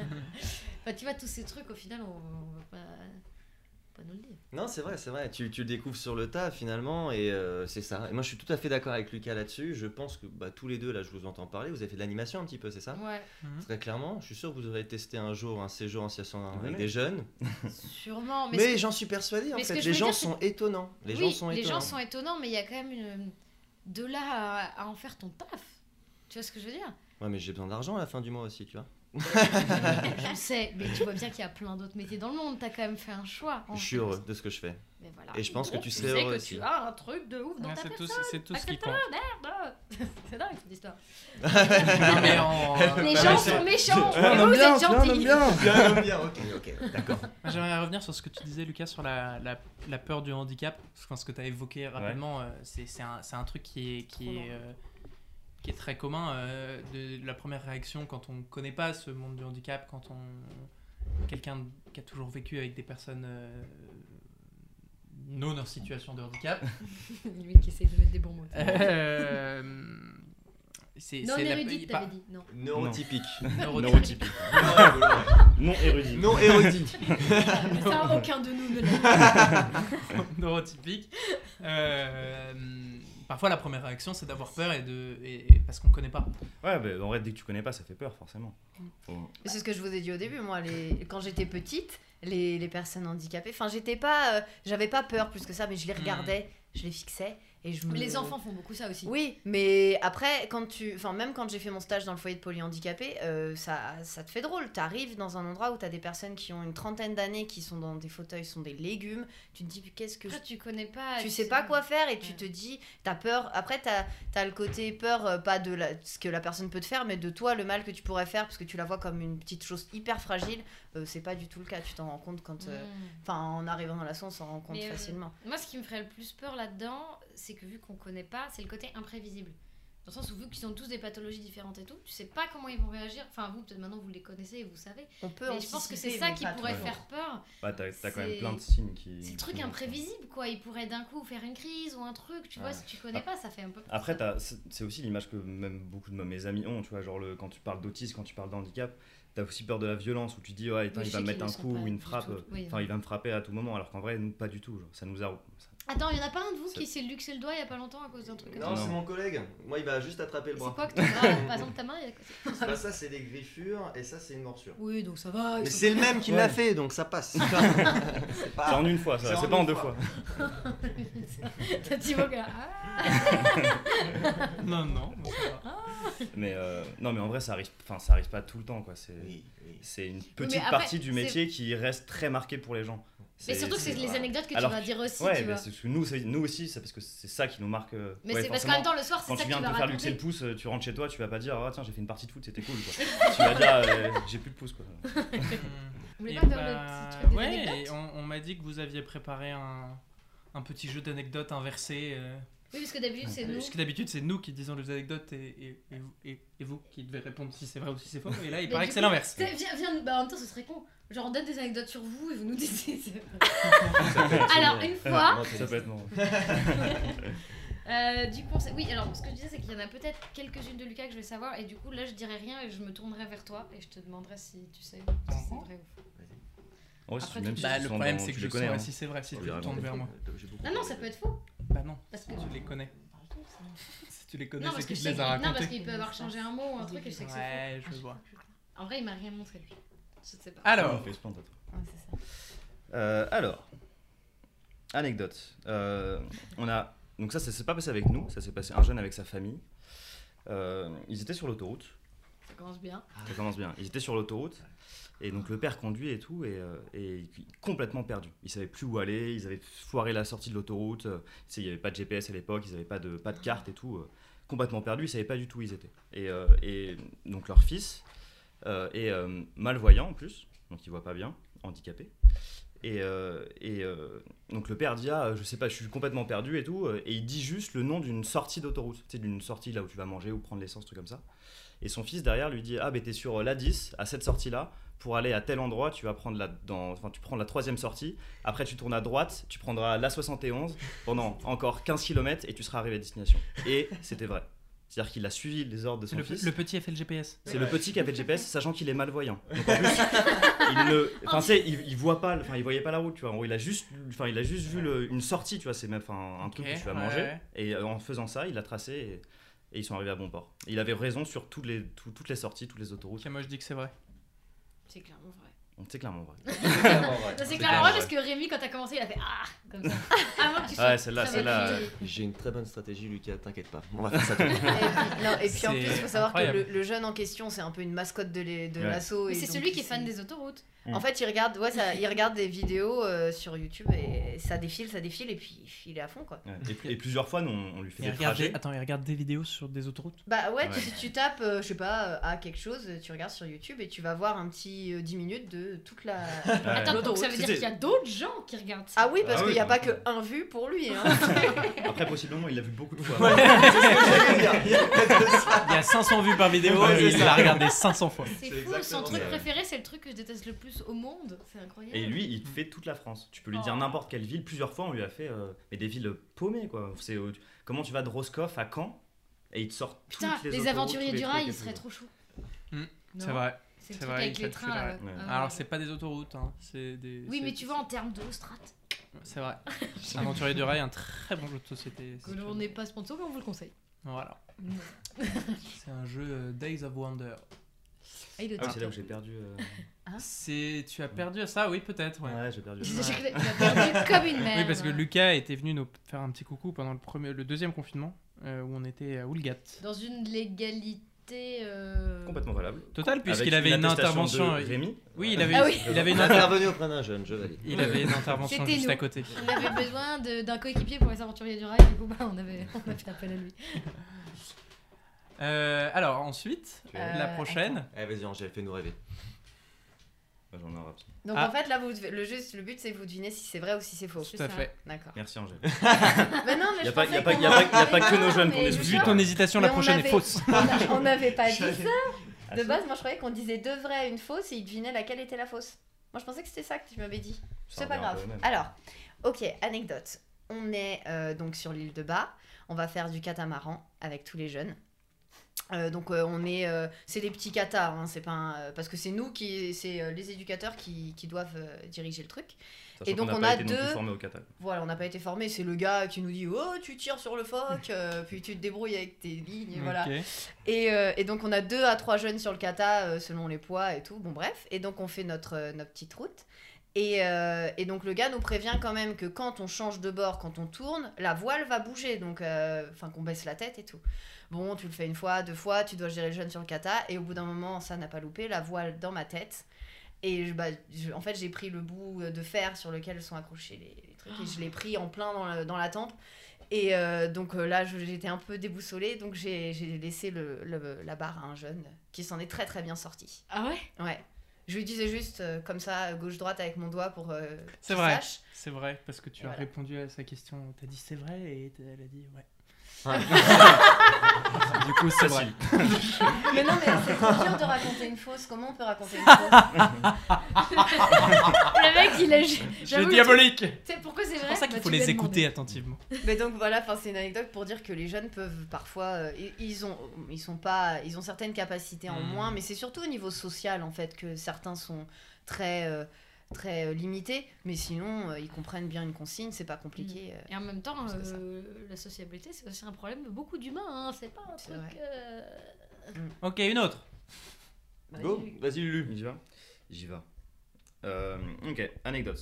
Enfin, tu vois, tous ces trucs, au final, on, on va pas, pas nous le dire. Non, c'est vrai, c'est vrai. Tu, tu le découvres sur le tas finalement, et euh, c'est ça. Et moi, je suis tout à fait d'accord avec Lucas là-dessus. Je pense que bah, tous les deux, là, je vous entends parler. Vous avez fait de l'animation un petit peu, c'est ça? Ouais, Très clairement. Je suis sûr que vous aurez testé un jour un séjour en situation avec des jeunes. sûrement. Mais, j'en suis persuadé en fait. Les gens dire, c'est sont étonnants. Les oui, gens sont les étonnants. gens sont étonnants, mais il y a quand même une... de là à, à en faire ton taf. Tu vois ce que je veux dire? Ouais, mais j'ai besoin d'argent à la fin du mois aussi, tu vois. Je sais, mais tu vois bien qu'il y a plein d'autres métiers dans le monde. T'as quand même fait un choix. en Je suis fait. heureux de ce que je fais. Mais voilà. Et je pense que tu sais heureux que aussi. tu as un truc de ouf dans Ouais, ta c'est tout, personne. c'est tout ce qui compte. Merde C'est dingue cette histoire. Mais en- Les gens sont méchants, aime vous bien, êtes on aime gentils. bien. Bien, bien, ok, ok, d'accord. J'aimerais revenir sur ce que tu disais, Lucas, sur la, la, la peur du handicap. Je pense que tu as évoqué rapidement. euh, c'est c'est un, c'est un truc qui est, qui Trop est, qui est très commun. euh, de, la première réaction quand on ne connaît pas ce monde du handicap, quand on quelqu'un qui a toujours vécu avec des personnes euh, non en situation de handicap. Lui qui essaie de mettre des bons mots. euh, c'est Non c'est érudite, t'avais dit. Non. Neurotypique. neurotypique. Non érudit. non érudit. Ça, aucun de nous ne l'a. neurotypique. Euh, parfois, la première réaction, c'est d'avoir peur et de et- et- parce qu'on connaît pas. Ouais, bah, en vrai, dès que tu connais pas, ça fait peur, forcément. Faut- Mais C'est ce que je vous ai dit au début, moi, les... quand j'étais petite, les, les personnes handicapées, enfin, j'étais pas, euh, j'avais pas peur plus que ça, mais je les regardais, je les fixais et je me. Les enfants font beaucoup ça aussi. Oui, mais après, quand tu, enfin, même quand j'ai fait mon stage dans le foyer de polyhandicapés, euh, ça, ça te fait drôle. Tu arrives dans un endroit où tu as des personnes qui ont une trentaine d'années, qui sont dans des fauteuils, sont des légumes. Tu te dis, qu'est-ce que je Après, tu connais pas. tu sais pas quoi faire et tu te dis, t'as peur. Après, t'as as le côté peur, euh, pas de la, ce que la personne peut te faire, mais de toi, le mal que tu pourrais faire, parce que tu la vois comme une petite chose hyper fragile. Euh, c'est pas du tout le cas. Tu t'en rends compte quand. euh, Mm. Enfin, en arrivant dans la on s'en rend compte Mais, facilement. Moi, ce qui me ferait le plus peur là-dedans, c'est que vu qu'on connaît pas, c'est le côté imprévisible. Dans le sens où, vu qu'ils ont tous des pathologies différentes et tout, tu sais pas comment ils vont réagir. Enfin, vous, peut-être maintenant, vous les connaissez et vous savez. On peut Mais je pense que c'est ça qui pourrait faire peur. Bah, t'as t'as quand même plein de signes qui. C'est le truc imprévisible, quoi. Ils pourraient d'un coup faire une crise ou un truc, tu vois, si tu connais pas, ça fait un peu peur. Après, t'as- c'est aussi l'image que même beaucoup de mes amis ont, tu vois, genre le, quand tu parles d'autisme, quand tu parles d'handicap, t'as aussi peur de la violence où tu dis, ouais, il va me mettre un coup ou une frappe. Oui. enfin, il va me frapper à tout moment, alors qu'en vrai, nous, pas du tout. genre, ça nous a. ça- Attends, il y en a pas un de vous C'est- qui s'est luxé le doigt il y a pas longtemps à cause d'un truc comme Non, c'est mon collègue. Moi, il va juste attraper le C'est bras. quoi que ton bras Par exemple, ta main, il y a- Bah, ça, c'est des griffures et ça, c'est une morsure. Oui, donc ça va. Mais c'est le même qui l'a fait, donc ça passe. c'est C'est pas. en une fois, ça, c'est c'est pas en deux fois. T'as là, Ah Non, non. Mais euh, non, mais en vrai, ça arrive, enfin, ça arrive pas tout le temps, quoi. C'est Oui, oui. c'est une petite après, partie du c'est- métier qui reste très marquée pour les gens. Mais surtout que c'est les anecdotes que Alors tu vas dire aussi, Ouais, tu mais vois. c'est parce que nous, aussi, c'est parce que c'est ça qui nous marque. euh, Mais ouais, c'est parce qu'en même temps, le soir, c'est Quand ça tu que tu viens de te faire luxer le pouce, euh, tu rentres chez toi, tu vas pas dire ah tiens j'ai fait une partie de foot, c'était cool quoi. tu vas dire euh, j'ai plus de pouce quoi. Vous voulez Et pas faire bah, le petit truc des ouais, anecdotes et on, on m'a dit que vous aviez préparé un, un petit jeu d'anecdotes inversé. euh, Oui, parce que d'habitude, c'est nous. Parce que d'habitude, c'est nous qui disons les anecdotes et, et, et, vous- et- et vous qui devez répondre si c'est vrai ou si c'est faux. Et là, il Mais paraît que c'est l'inverse. Viens, viens, bah en même temps, ce serait con. Genre, on donne des anecdotes sur vous et vous nous dites. Alors, une fois, ça peut être marrant. euh, du coup, oui, alors ce que je disais, c'est qu'il y en a peut-être quelques-unes de Lucas que je vais savoir, et du coup, là, je dirais rien et je me tournerai vers toi et je te demanderai si tu sais si c'est vrai ou faux. En vrai, si- Après, même tu- si Bah, le problème, c'est que je connais. hein. si c'est vrai si On tu tournes vers moi. Non, non, ça peut être faux. Bah non, Parce que. tu les connais. Si tu les connais, Non, c'est parce que qu'il je les qu'il- a non, parce racontés. qu'il peut avoir changé un mot ou un truc et je sais que c'est Ouais, faux. je vois. En vrai, il m'a rien montré. lui. Je sais pas. Alors, On fait. Ouais, ça. Euh, alors, anecdote. Euh, on a donc ça, ça s'est pas passé avec nous, ça s'est passé un jeune avec sa famille. Euh, ils étaient sur l'autoroute. Ça commence bien. Ça commence bien. Ils étaient sur l'autoroute et donc le père conduit et tout et, et complètement perdu. Ils savaient plus où aller. Ils avaient foiré la sortie de l'autoroute. il y avait pas de GPS à l'époque. Ils avaient pas de pas de carte et tout. complètement perdu. Ils savaient pas du tout où ils étaient. Et, et donc leur fils euh, est euh, malvoyant en plus, donc il voit pas bien, handicapé. Et, euh, et donc le père dit ah, je sais pas, je suis complètement perdu et tout. Et il dit juste le nom d'une sortie d'autoroute, sais, d'une sortie là où tu vas manger ou prendre l'essence, truc comme ça. Et son fils derrière lui dit ah ben t'es sur l'A10 à cette sortie là. Pour aller à tel endroit, tu vas prendre la, dans, enfin, tu prends la troisième sortie. Après, tu tournes à droite, tu prendras la 71 pendant encore 15 km et tu seras arrivé à destination. Et c'était vrai. C'est-à-dire qu'il a suivi les ordres de son Le, fils. le petit a fait le GPS. C'est le petit qui avait le GPS, sachant qu'il est malvoyant. Donc en plus, il ne, enfin, il, il voit pas, enfin, il voyait pas la route, tu vois. En gros, il a juste, enfin, il a juste vu le- une sortie, tu vois. C'est même, enfin, un truc que tu vas ouais, manger. ouais. Et euh, en faisant ça, il a tracé et, et ils sont arrivés à bon port. Et il avait raison sur toutes les, tout- toutes les sorties, toutes les autoroutes. Moi je dis que c'est vrai. C'est clairement vrai. C'est clairement vrai. C'est clairement vrai parce que Rémi, quand t'as commencé, il a fait Ah Comme ça. Avant que tu Ouais, celle-là, celle-là. J'ai une très bonne stratégie, Lucas, t'inquiète pas. On va faire ça tout Et puis, non, et puis en plus, il faut savoir que le, jeune en question, c'est un peu une mascotte de l'assaut. C'est celui qui est fan des autoroutes. En fait, il regarde, ouais, ça, il regarde des vidéos euh, sur YouTube et ça défile, ça défile, et puis il est à fond, quoi. Et, et plusieurs fois, nous, on, lui fait Il des regarde des- trajets. Attends, il regarde des vidéos sur des autoroutes? Bah ouais, tu- Ouais. tu tapes, euh, je sais pas, euh, à quelque chose, tu regardes sur YouTube et tu vas voir un petit euh, 10 minutes de toute la. Attends, donc ça veut dire qu'il y a d'autres gens qui regardent ça. Ah oui, parce Ah qu'il oui, n'y a pas que un vu pour lui. Hein. Après, possiblement, il l'a vu beaucoup de fois. Il y a 500 vues par vidéo Ouais, et il l'a regardé 500 fois. C'est fou, son truc préféré, c'est le truc que je déteste le plus au monde. C'est incroyable. Et lui, il te fait toute la France. Tu peux lui dire Oh. n'importe quelle ville. Plusieurs fois, on lui a fait euh, mais des villes paumées, quoi. C'est euh, comment tu vas de Roscoff à Caen et il te sort Putain, toutes les, aventuriers tous les du rail, ils seraient trop chauds. Hmm, C'est vrai. C'est vrai, avec les fait trains là. Ouais. Ah. Alors, c'est pas des autoroutes, hein. c'est des. Oui, c'est- mais tu vois, en termes de strat, C'est vrai. Aventurier du rail, un très bon jeu de société. veux. n'est pas sponsor, mais on vous le conseille. Voilà. C'est un jeu euh, Days of Wonder. Ah, Ah, c'est là où j'ai perdu. euh, C'est. Tu as perdu à ça Oui, peut-être. Ouais. Ouais, j'ai perdu. Il perdu comme une merde. Oui, parce que Lucas était venu nous faire un petit coucou pendant le, premier, le deuxième confinement euh, où on était à Oulgat. Dans une légalité. euh, Complètement valable. Total, puisqu'il avait une intervention. de Rémi. Oui, il avait, Ah oui. il avait une intervenu auprès d'un jeune, je valide. il avait une intervention juste nous. à côté. On avait besoin d'un coéquipier pour les aventuriers du rail, du coup, bah, on, avait, on a fait appel à lui. Euh, alors, ensuite, Euh, la prochaine. Eh, vas-y, Angèle, fais-nous rêver. Donc Ah. en fait, là, vous, le, but, c'est que vous devinez si c'est vrai ou si c'est faux. Tout à fait. D'accord. Merci Angèle. Mais non, mais Y a je pas- pensais y a pas- qu'on y a pas- y a avait- pas que nos jeunes je sous- Vu ton hésitation, la Mais prochaine est fausse. on n'avait pas dit ça. Ah, De base, moi, je croyais qu'on disait deux vraies et une fausse et ils devinaient laquelle était la fausse. Moi, je pensais que c'était ça que tu m'avais dit. C'est pas grave. Alors, ok, anecdote. On est euh, donc sur l'île de Bas. On va faire du catamaran avec tous les jeunes. Euh, donc euh, on est, euh, c'est des petits catas, hein, c'est pas un- euh, parce que c'est nous qui, c'est euh, les éducateurs qui, qui doivent euh, diriger le truc. Sachant et donc, on n'a a pas été non plus deux- au Qatar. Voilà, on n'a pas été formé, c'est le gars qui nous dit oh tu tires sur le phoque, euh, puis tu te débrouilles avec tes lignes, voilà. Et, euh, et donc on a deux à trois jeunes sur le kata euh, selon les poids et tout. Bon bref, et donc on fait notre, euh, notre petite route. Et, euh, et donc le gars nous prévient quand même que quand on change de bord, quand on tourne, la voile va bouger, donc euh, enfin qu'on baisse la tête et tout. Bon, tu le fais une fois, deux fois, tu dois gérer le jeune sur le kata, et au bout d'un moment, ça n'a pas loupé, la voile dans ma tête. Et je- bah, je- en fait, j'ai pris le bout de fer sur lequel sont accrochés les, les trucs, et je l'ai pris en plein dans, le- dans la tempe. Et euh, donc là, j'étais un peu déboussolée, donc j'ai j'ai laissé le, le- la barre à un jeune qui s'en est très très bien sorti. Ah ouais? Ouais. Je lui disais juste euh, comme ça, gauche-droite avec mon doigt pour euh, C'est vrai. sache. C'est vrai, parce que tu as répondu à sa question. T'as dit c'est vrai et elle a dit ouais. Ouais. du coup, c'est vrai. Mais non, mais c'est trop dur de raconter une fausse. Comment on peut raconter une fausse Le mec, il a. Le diabolique sais pourquoi c'est vrai C'est pour ça qu'il Bah, faut les demandé. écouter attentivement. Mais donc voilà, enfin, c'est une anecdote pour dire que les jeunes peuvent parfois, euh, ils- ont, ils sont pas, ils ont certaines capacités en Mm. moins, mais c'est surtout au niveau social en fait que certains sont très, euh, très euh, limités, mais sinon euh, ils comprennent bien une consigne, c'est pas compliqué. euh. Et en même temps, euh, la sociabilité, c'est aussi un problème de beaucoup d'humains. Hein. C'est pas un truc. euh, Ok, une autre. Vas-y, Go, vas-y Lulu. J'y vais J'y vais. Euh, ok, anecdote.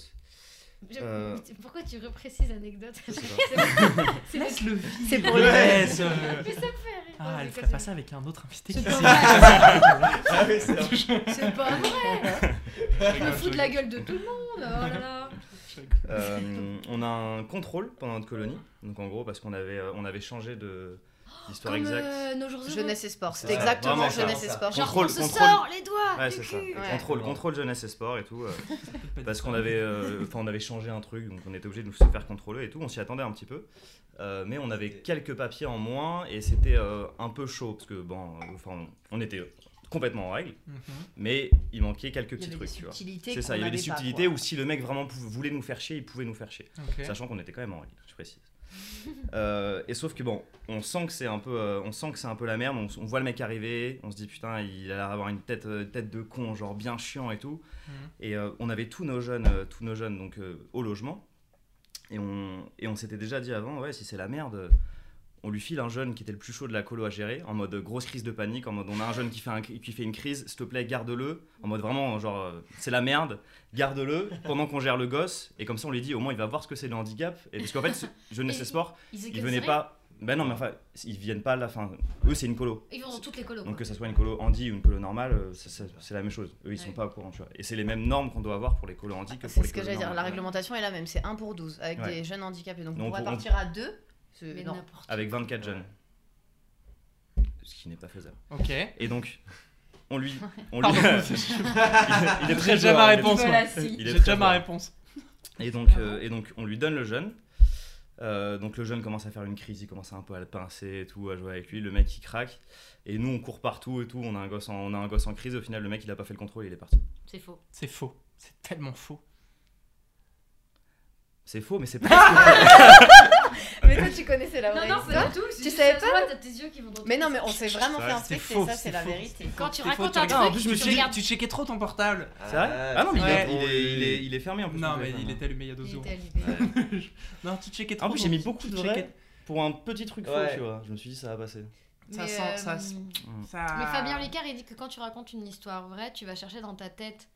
je- Euh. Pourquoi tu reprécises anecdote. C'est le- Laisse-le C'est pour le les- laisse. Mais ça me fait rire. Ah, elle ferait pas ça. avec un autre invité C'est pas. Ah vrai. C'est pas vrai. Je me fous de la gueule de tout le monde. Oh là là. Euh, on a un contrôle pendant notre colonie. Donc en gros, parce qu'on avait, euh, on avait changé de, L'histoire Comme exacte. euh, nos jours heureux. Jeunesse et sport. C'est ça. exactement Vraiment ça. jeunesse et sport. Genre, Contrôle- on se contrôle- sort les doigts Ouais, du c'est ça. cul. Ouais. Contrôle, contrôle jeunesse et sport et tout. euh, parce qu'on avait, euh, enfin, on avait changé un truc, donc on était obligé de nous se faire contrôler et tout. On s'y attendait un petit peu. Euh, mais on avait quelques papiers en moins et c'était euh, un peu chaud parce que bon, euh, enfin, on, on était complètement en règle, Mhm. mais il manquait quelques Il y petits avait des trucs, tu vois. subtilités. C'est ça, il y avait des subtilités où si le mec vraiment voulait nous faire chier, il pouvait nous faire chier. Sachant qu'on était quand même en règle, je précise. Euh, et sauf que bon, on sent que c'est un peu, euh, on sent que c'est un peu la merde. On, on voit le mec arriver, on se dit putain, il a l'air d'avoir une tête, euh, tête de con, genre bien chiant et tout. Mhm. Et euh, on avait tous nos jeunes, euh, tous nos jeunes donc euh, au logement. Et on, et on s'était déjà dit avant, ouais, si c'est la merde, euh, on lui file un jeune qui était le plus chaud de la colo à gérer, en mode grosse crise de panique, en mode on a un jeune qui fait, un- qui fait une crise, s'il te plaît, garde-le, en mode vraiment, genre, euh, c'est la merde, garde-le pendant qu'on gère le gosse, et comme ça on lui dit, au moins il va voir ce que c'est le handicap, et parce qu'en fait, ce- jeunesse et sport, Ils, ils venaient pas, ben non, mais enfin, ils viennent pas à la fin, eux c'est une colo. Ils vont dans toutes les colos. Donc quoi. que ça soit une colo handi ou une colo normale, euh, c'est la même chose. Eux, ils sont Ouais. pas au courant, tu vois. Et c'est les mêmes normes qu'on doit avoir pour les colos handi que pour C'est les ce que j'allais dire. La réglementation est la même. C'est 1 pour 12 avec Ouais. des jeunes handicapés. Donc, Donc, on pourrait on- partir à 2. Mais Non. n'importe Avec 24 jeunes. Ce qui n'est pas faisable. Ok. Et donc, on lui. On lui Pardon. il, est J'ai très déjà ma il est- réponse. J'ai très déjà ma réponse. Et donc, euh, et donc, on lui donne le jeune. Euh, donc le jeune commence à faire une crise, il commence un peu à le pincer et tout, à jouer avec lui. Le mec il craque. Et nous on court partout et tout. On a un gosse en, on a un gosse en crise. Au final, le mec il a pas fait le contrôle, il est parti. C'est faux. C'est faux. C'est tellement faux. C'est faux, mais c'est pas. Mais toi, tu connaissais la vraie Non, non, histoire. pas du tout. Tu savais pas T'as tes yeux qui vont dans Mais non, mais on s'est vraiment C'est fait un vrai, truc, c'est et faux, ça, c'est la vérité. Quand tu racontes un truc, en plus, je me tu tu checkais trop ton portable. C'est vrai Ah non, mais il, est, fermé en plus. Non, mais il est allumé il y a deux était allumé. Non, tu checkais trop. En plus, j'ai mis beaucoup de vrai pour un petit truc faux, tu vois. Je me suis dit, ça va passer. Ça Mais, sent- ça euh. Ça... Mais Fabien Licard, il dit que quand tu racontes une histoire vraie, tu vas chercher dans ta tête.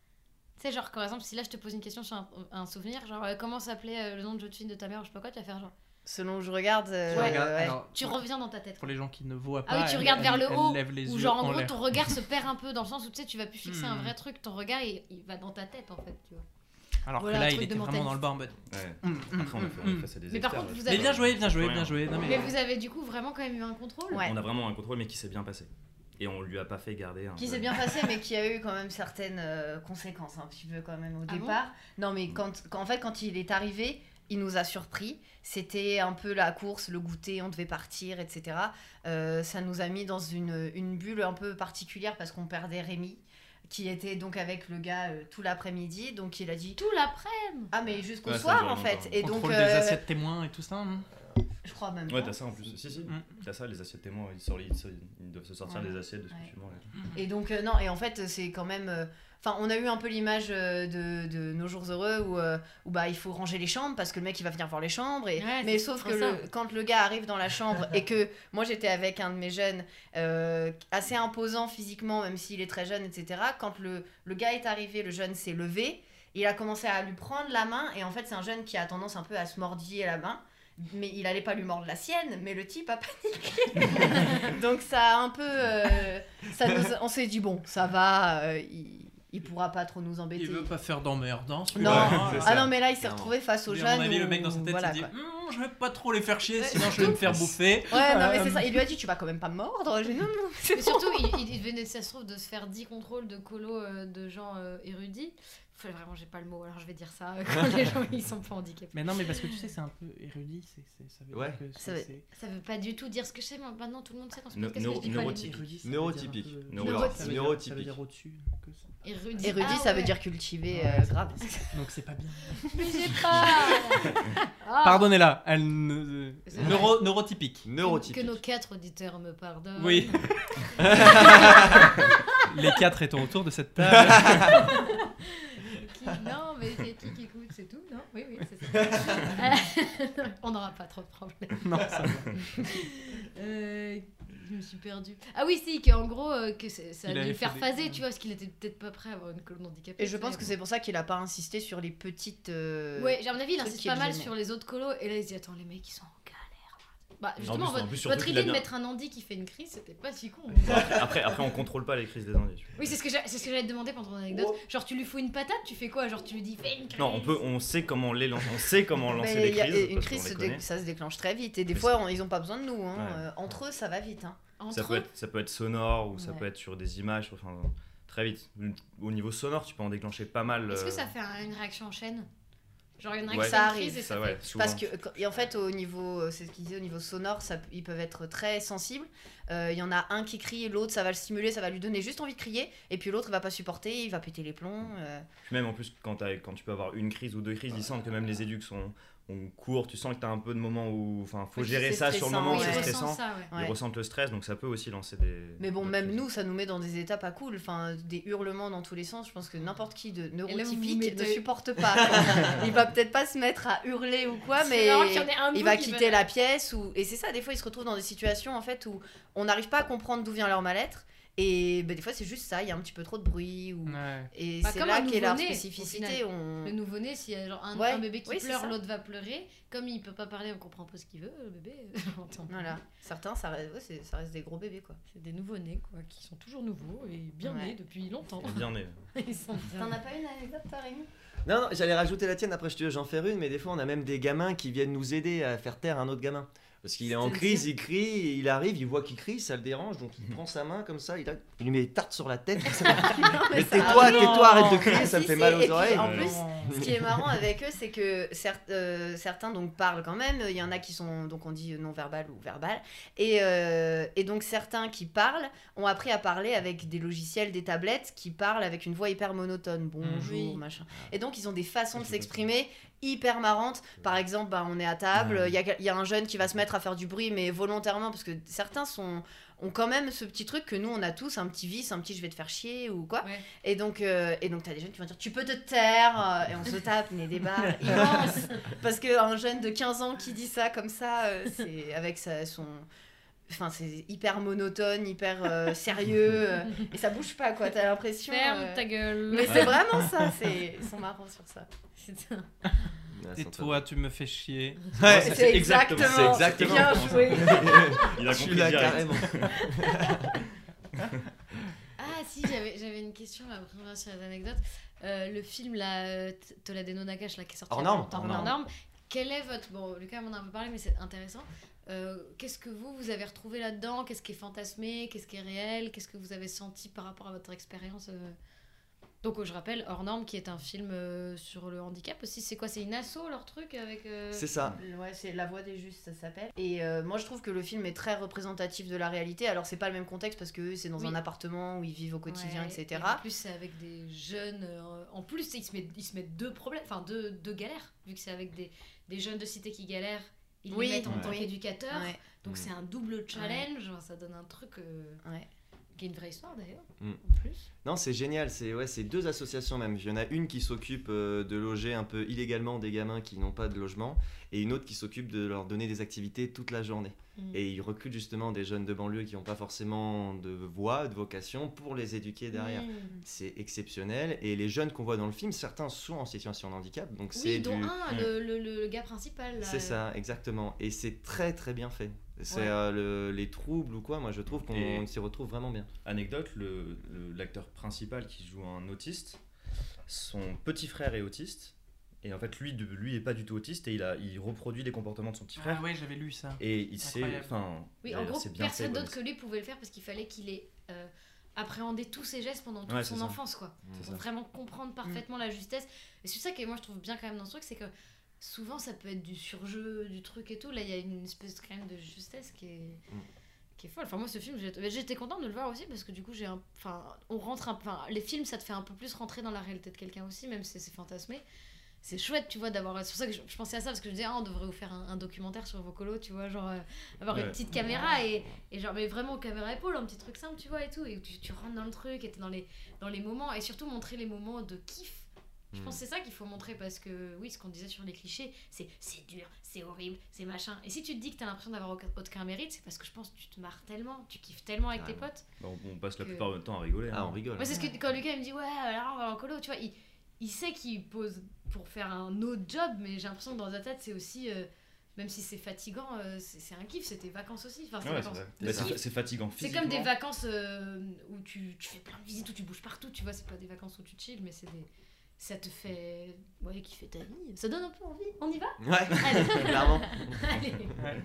Tu sais, genre, par exemple, si là je te pose une question sur un, un souvenir, genre, euh, comment s'appelait euh, le nom de jeu de de ta mère ou je sais pas quoi, tu vas faire genre. Selon où je regarde. euh, Tu regardes- ouais. alors, Tu reviens dans ta tête. Pour les gens qui ne voient pas. Ah oui, tu elle- regardes vers elle- le haut. lève les Ou genre, en en gros, ton regard se perd un peu dans le sens où tu sais, tu vas plus fixer un Hmm. vrai truc. Ton regard, il, il va dans ta tête en fait, tu vois. Alors Voilà que là, il était vraiment dans le bas en mode. Ouais. Après, on a fait, on a fait ça des Mais par contre, vous Mais avez- bien joué, bien joué, bien joué. Non, mais- Mais vous avez du coup vraiment quand même eu un contrôle. On a vraiment un contrôle, mais qui s'est bien passé. Et on lui a pas fait garder un. Qui s'est bien passé, mais qui a eu quand même certaines euh, conséquences, un petit peu quand même au Ah départ. non, mais quand- en fait, quand il est arrivé, il nous a surpris. C'était un peu la course, le goûter, on devait partir, etc. Euh, ça nous a mis dans une, une bulle un peu particulière parce qu'on perdait Rémi, qui était donc avec le gars euh, tout l'après-midi. Donc il a dit Tout l'après Ah, mais jusqu'au Ouais, soir en fait. Et donc, Contrôle des euh, assiettes témoins et tout ça. hein. je crois même Ouais, t'as ça en plus. Si, si. Mm. T'as ça, les assiettes témoins. Ils, sortent- ils, sortent- ils doivent se sortir Ouais. les assiettes de ce Ouais. que tu manges. Et donc, euh, non, et en fait, c'est quand même. Enfin, on a eu un peu l'image euh, de, de nos jours heureux où, euh, où bah, il faut ranger les chambres parce que le mec il va venir voir les chambres. Et... Ouais, mais sauf que le- quand le gars arrive dans la chambre et que moi j'étais avec un de mes jeunes euh, assez imposant physiquement, même s'il est très jeune, etc. Quand le, le gars est arrivé, le jeune s'est levé, il a commencé à lui prendre la main. Et en fait, c'est un jeune qui a tendance un peu à se mordiller la main. Mais il allait pas lui mordre la sienne, mais le type a paniqué. Donc ça a un peu. euh, ça nous on s'est dit, bon, ça va, euh, il, il pourra pas trop nous embêter. Il veut pas faire d'emmerde, hein, Non, ah non, mais là il s'est retrouvé face aux jeunes. à mon avis, le mec dans sa tête voilà, s'est dit. Hum, Je vais pas trop les faire chier, sinon je vais me faire bouffer. Ouais, non, mais Euh, c'est ça. Il lui a dit, tu vas quand même pas me mordre. Dit, non, non, c'est Mais surtout, il, il venait, ça se trouve, de se faire 10 contrôles de colo euh, de gens euh, érudits. Enfin, vraiment, j'ai pas le mot, alors je vais dire ça euh, quand les gens ils sont pas handicapés. Mais non, mais parce que tu sais, c'est un peu érudit, c'est, c'est- ça veut Ouais. dire que Ça c'est- veut- Ça veut pas du tout dire ce que je sais, maintenant tout le monde sait dans ce podcast que neuro- je dis pas les neurotypique. mots. Érudit, ça veut Neurotypique. neurotypique. Ça veut dire au-dessus. que ça. Érudit, Érudit, Ah ça veut dire cultivé, Ouais, euh, grave. Donc c'est pas bien. Mais j'ai pas Ah. Pardonnez-la, elle ne- C'est Neuro, neurotypique. Que Neurotypique. nos quatre auditeurs me pardonnent. Oui. Les quatre étant autour de cette table. Non, mais c'est qui qui écoute, c'est tout, non? Oui, oui, c'est ça. On n'aura pas trop de problèmes. non, ça va. Euh, je me suis perdue. Ah oui, si, qu'en gros, euh, que ça allait avait le faire des- phaser, tu vois, parce qu'il était peut-être pas prêt à avoir une colonne handicapée. Et je pense que c'est pour ça qu'il a pas insisté sur les petites. euh, Ouais, à mon avis, il insiste pas mal gênait. sur les autres colos, et là, il se dit Attends, les mecs, ils sont en. Bah, En justement, plus- votre, plus, idée de mettre un handi qui fait une crise, c'était pas si con. Après, après, on contrôle pas les crises des indices. oui, c'est ce que j'ai- c'est ce que j'allais te demander pendant ton anecdote. Genre, tu lui fous une patate, tu fais quoi? Genre, tu lui dis fais une crise. Non, on peut, on sait comment les lancer, on sait comment lancer les il y a- crises. une crise, se ça se déclenche très vite. Et des Mais fois, on- ils ont pas besoin de nous. hein. Ouais. Euh, entre eux, ça va vite. hein. Ça peut, être, ça peut être sonore ou ça peut être sur des images, enfin très vite. Au niveau sonore, tu peux en déclencher pas mal. est-ce que euh, ça fait un- une réaction en chaîne? Genre, il y en a Ouais. qui Ça arrive, ça, ça, ouais. Parce que, et en fait, au niveau, euh, c'est ce qu'il disait, au niveau sonore, ça, ils peuvent être très sensibles. Euh, Il y en a un qui crie, l'autre, ça va le stimuler, ça va lui donner juste envie de crier. Et puis l'autre, il va pas supporter, il va péter les plombs. euh. Puis même en plus, quand tu peux avoir une crise ou deux crises, ils sentent que même les éducs sont on court, tu sens que tu as un peu de moments où enfin faut Oui, gérer ça sur le moment, ouais. c'est stressant. ça, ouais. Ils Ouais. ressentent le stress, donc ça peut aussi lancer des. Mais bon, même nous, ça nous met dans des états pas cool. Enfin, des hurlements dans tous les sens. Je pense que n'importe qui de neurotypique ne supporte pas. il va peut-être pas se mettre à hurler ou quoi, mais il va qui quitter la pièce. Ou... Et c'est ça, des fois, ils se retrouvent dans des situations en fait où on n'arrive pas à comprendre d'où vient leur mal-être. Et bah, des fois, c'est juste ça, il y a un petit peu trop de bruit. Ou... Ouais. Et Bah, c'est là qu'est leur spécificité. On... Le nouveau-né, s'il y a genre un, Ouais, un bébé qui oui, pleure, l'autre va pleurer. Comme il peut pas parler, on comprend pas ce qu'il veut, le bébé. Voilà, certains, ça reste, ouais, ça reste des gros bébés quoi. C'est des nouveaux-nés, quoi, qui sont toujours nouveaux et bien Ouais. nés depuis longtemps. On est bien né. Ils sont bien T'en nés. as pas une anecdote, toi, Rémi Non, non, j'allais rajouter la tienne, après je te- j'en faire une, mais des fois on a même des gamins qui viennent nous aider à faire taire un autre gamin. Parce qu'il est en crise, il crie, il arrive, il voit qu'il crie, ça le dérange, donc il prend sa main comme ça, il, lui met des tartes sur la tête. mais tais-toi, tais-toi, arrête de crier, Ah, ça me fait si, mal et aux puis, oreilles. en Ouais. plus, Ce qui est marrant avec eux, c'est que euh, certains donc parlent quand même. Il y en a qui sont donc on dit non verbal ou verbal. Et, euh, et donc certains qui parlent ont appris à parler avec des logiciels, des tablettes qui parlent avec une voix hyper monotone. Bonjour, machin. Et donc ils ont des façons de Je s'exprimer hyper marrantes. Par exemple, bah, on est à table, il y, a, il y a un jeune qui va se mettre à faire du bruit, mais volontairement, parce que certains sont ont quand même ce petit truc que nous on a tous, un petit vice, un petit je vais te faire chier ou quoi. Ouais. Et donc, euh, et donc, t'as des jeunes qui vont dire tu peux te taire, euh, et on se tape mais des barres immenses. Parce qu'un jeune de 15 ans qui dit ça comme ça, euh, c'est avec sa, son. Enfin, c'est hyper monotone, hyper euh, sérieux, euh, et ça bouge pas quoi, t'as l'impression. Ferme euh, ta gueule. Mais c'est vraiment ça, c'est... ils sont marrants sur ça. Et toi, tu me fais chier. Ouais, C'est exactement- exactement, c'est exactement bien ça. joué. Il a Je suis compris là carrément. Ah si, j'avais une question là, après on va sur les anecdotes. Euh, le film là, Toladeno Nagash là, qui est sorti norme, Hors norme. norme. Quel est votre... Bon, Lucas m'en a un peu parlé, mais c'est intéressant. Euh, Qu'est-ce que vous, vous avez retrouvé là-dedans? Qu'est-ce qui est fantasmé? Qu'est-ce qui est réel? Qu'est-ce que vous avez senti par rapport à votre expérience euh? Donc, euh, je rappelle, Hors Norme, qui est un film euh, sur le handicap aussi. C'est quoi? C'est une asso, leur truc avec... euh, C'est ça. Ouais, c'est La Voix des Justes, ça s'appelle. Et euh, moi, je trouve que le film est très représentatif de la réalité. Alors, c'est pas le même contexte parce que eux, c'est dans Oui. un appartement où ils vivent au quotidien, Ouais, etc. et En plus, c'est avec des jeunes. en plus, ils se, mettent, ils se mettent deux problèmes, enfin deux, deux galères, vu que c'est avec des, des jeunes de cité qui galèrent. Ils Oui, les mettent en ouais. tant. Ouais. Donc c'est un double challenge. Ça donne un truc euh, Ouais. Qui est une vraie histoire d'ailleurs. Mm. En plus. Non, c'est génial. C'est ouais, c'est deux associations même. Il y en a une qui s'occupe euh, de loger un peu illégalement des gamins qui n'ont pas de logement, et une autre qui s'occupe de leur donner des activités toute la journée. Mm. Et ils recrutent justement des jeunes de banlieue qui n'ont pas forcément de voix, de vocation, pour les éduquer derrière. Mm. C'est exceptionnel. Et les jeunes qu'on voit dans le film, certains sont en situation de handicap, donc c'est Oui, dont du. un, le, le, le gars principal. C'est ça, exactement. Et c'est très très bien fait. C'est Ouais. euh, le- les troubles ou quoi, moi je trouve qu'on s'y retrouve vraiment bien. Anecdote, le- le- l'acteur principal qui joue un autiste, son petit frère est autiste. Et en fait, lui, de, lui est pas du tout autiste et il, a, il reproduit les comportements de son petit frère. Ah ouais, j'avais lu ça. Et il sait. Enfin, Oui, en gros, personne d'autre que lui pouvait le faire parce qu'il fallait qu'il ait euh, appréhendé tous ses gestes pendant toute Ouais, son ça. enfance, quoi. Pour ça. vraiment comprendre parfaitement la justesse. Et c'est ça que moi je trouve bien quand même dans ce truc, c'est que souvent ça peut être du surjeu, du truc et tout. Là, il y a une espèce quand même de justesse qui est. Mm. Qui est folle. Enfin, moi, ce film, j'étais contente de le voir aussi parce que du coup, j'ai un. Enfin, on rentre un Enfin, les films, ça te fait un peu plus rentrer dans la réalité de quelqu'un aussi, même si c'est fantasmé. C'est chouette, tu vois, d'avoir. C'est pour ça que je, je pensais à ça parce que je disais, ah, on devrait vous faire un, un documentaire sur vos colos, tu vois, genre euh, avoir une petite caméra et, et genre, mais vraiment caméra épaule, un petit truc simple, tu vois, et tout. Et tu, tu rentres dans le truc et t'es dans les, dans les moments et surtout montrer les moments de kiff. Je pense que c'est ça qu'il faut montrer parce que, oui, ce qu'on disait sur les clichés, c'est c'est dur, c'est horrible, c'est machin. Et si tu te dis que t'as l'impression d'avoir aucun, aucun mérite, c'est parce que je pense que tu te marres tellement, tu kiffes tellement avec tes potes. Bah, on, on passe la plupart du temps à rigoler. Ah, hein. on rigole. Moi, c'est ce que quand Lucas il me dit, ouais, alors on va en colo, tu vois, il, il sait qu'il pose pour faire un autre job, mais j'ai l'impression que dans sa tête, c'est aussi. euh, même si c'est fatigant, euh, c'est un kiff, c'est tes vacances aussi. Enfin, c'est Ouais, Bah, fatigant C'est comme des vacances euh, où tu, tu fais plein de visites, où tu bouges partout, tu vois, c'est pas des vacances où tu chill, mais c'est des... Ça te fait... Ouais, kiffer ta vie. Ça donne un peu envie. On y va Ouais, Allez. clairement. Allez. Ouais.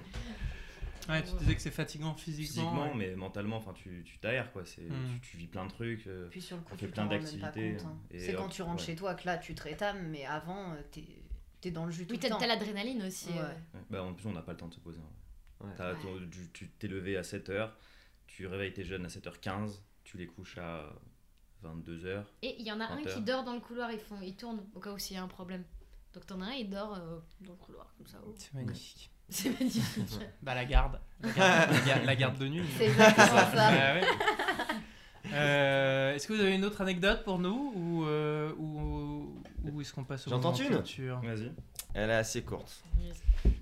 Ouais, tu disais que c'est fatigant physiquement. Physiquement, ouais. mais mentalement, enfin, tu tu t'aères quoi. C'est, Hmm. tu, tu vis plein de trucs. euh, Puis sur le coup, On tu fait plein d'activités, hein. C'est quand tu rentres ouais. chez toi que là, tu te rétames, mais avant, euh, t'es es dans le jus tout Oui, le t'as temps. t'as l'adrénaline aussi. Ouais. euh. ouais. Bah, en plus, on n'a pas le temps de se poser. hein. Tu t'es levé à 7h, tu réveilles tes jeunes à 7h15, tu les couches à 22h. Et il y en a un 20 qui dort dans le couloir, ils, font, ils tournent au cas où s'il y a un problème. Donc t'en as un, il dort euh, dans le couloir, comme ça. oh. C'est magnifique. C'est magnifique. Bah la garde. La garde, la garde- la garde de nuit. C'est exactement ça. Ouais. Euh, est-ce que vous avez une autre anecdote pour nous ou, euh, ou, ou est-ce qu'on passe au J'entends une Vas-y. Elle est assez courte.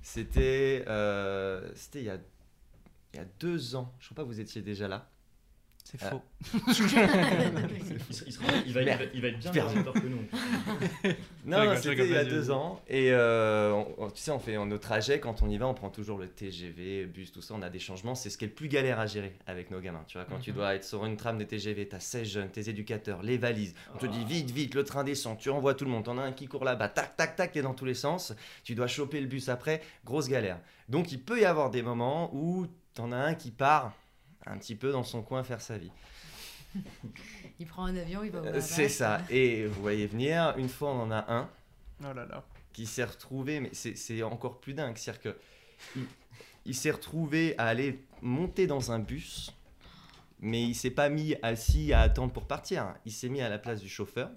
C'était euh, c'était il y a, il y a deux ans. Je crois pas que vous étiez déjà là. C'est Ah. faux. Il, va, être bien plus que nous. Non, c'était il y a deux ans. Et euh, on- tu sais, on fait nos trajets. Quand on y va, on prend toujours le TGV, bus, tout ça. On a des changements. C'est ce qui est le plus galère à gérer avec nos gamins. Tu vois, quand tu Mhm. dois être sur une trame de TGV, t'as 16 jeunes, tes éducateurs, les valises. On te dit vite, vite, le train descend. Tu envoies tout le monde. T'en as un qui court là-bas. Tac, tac, tac, t'es dans tous les sens. Tu dois choper le bus après. Grosse galère. Donc, il peut y avoir des moments où t'en as un qui part un petit peu dans son coin faire sa vie. Il prend un avion, il va au Euh. C'est ça. Et vous voyez venir, une fois on en a un Oh là là. qui s'est retrouvé, mais c'est c'est encore plus dingue, c'est-à-dire que il, il s'est retrouvé à aller monter dans un bus, mais il s'est pas mis assis à attendre pour partir. Il s'est mis à la place du chauffeur.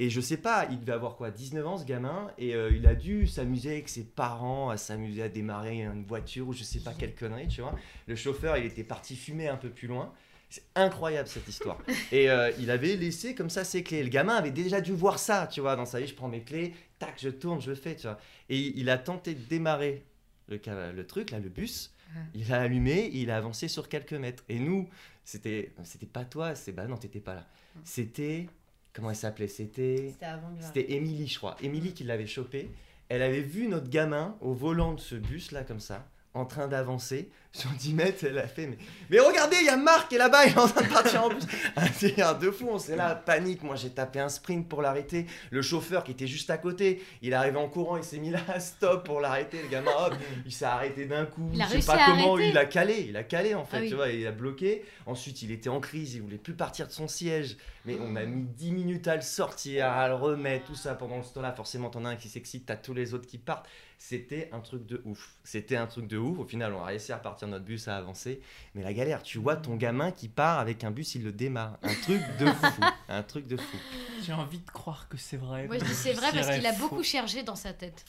Et je sais pas, il devait avoir quoi, 19 ans ce gamin, et euh, il a dû s'amuser avec ses parents, à s'amuser à démarrer une voiture ou je sais pas quelle connerie, tu vois. Le chauffeur, il était parti fumer un peu plus loin. C'est incroyable cette histoire. Et euh, il avait laissé comme ça ses clés. Le gamin avait déjà dû voir ça, tu vois, dans sa vie. Je prends mes clés, tac, je tourne, je le fais, tu vois. Et il, a tenté de démarrer le, le truc, là, le bus. Il a allumé, il a avancé sur quelques mètres. Et nous, c'était, c'était pas toi, c'est bah non, t'étais pas là. C'était, comment elle s'appelait? C'était, C'était Émilie, je crois. Émilie qui l'avait chopé. Elle avait vu notre gamin au volant de ce bus là, comme ça, en train d'avancer sur 10 mètres. Elle a fait mais, mais regardez, il y a Marc qui est là-bas, il est en train de partir en bus. Un délire de fou, on s'est là, panique. Moi j'ai tapé un sprint pour l'arrêter. Le chauffeur qui était juste à côté, il est arrivé en courant, il s'est mis là, stop pour l'arrêter. Le gamin, hop, il s'est arrêté d'un coup. Il a je sais pas à comment, arrêter il a calé, il a calé en fait, Ah oui. tu vois, il a bloqué. Ensuite, il était en crise, il voulait plus partir de son siège. Mais on a mis 10 minutes à le sortir, à le remettre, tout ça. Pendant ce temps-là, forcément, t'en as un qui s'excite, t'as tous les autres qui partent. C'était un truc de ouf. C'était un truc de ouf. Au final, on a réussi à repartir de notre bus, à avancer. Mais la galère, tu vois ton gamin qui part avec un bus, il le démarre. Un truc de fou. Un truc de fou. J'ai envie de croire que c'est vrai. Moi je dis c'est vrai parce qu'il a beaucoup cherché dans sa tête.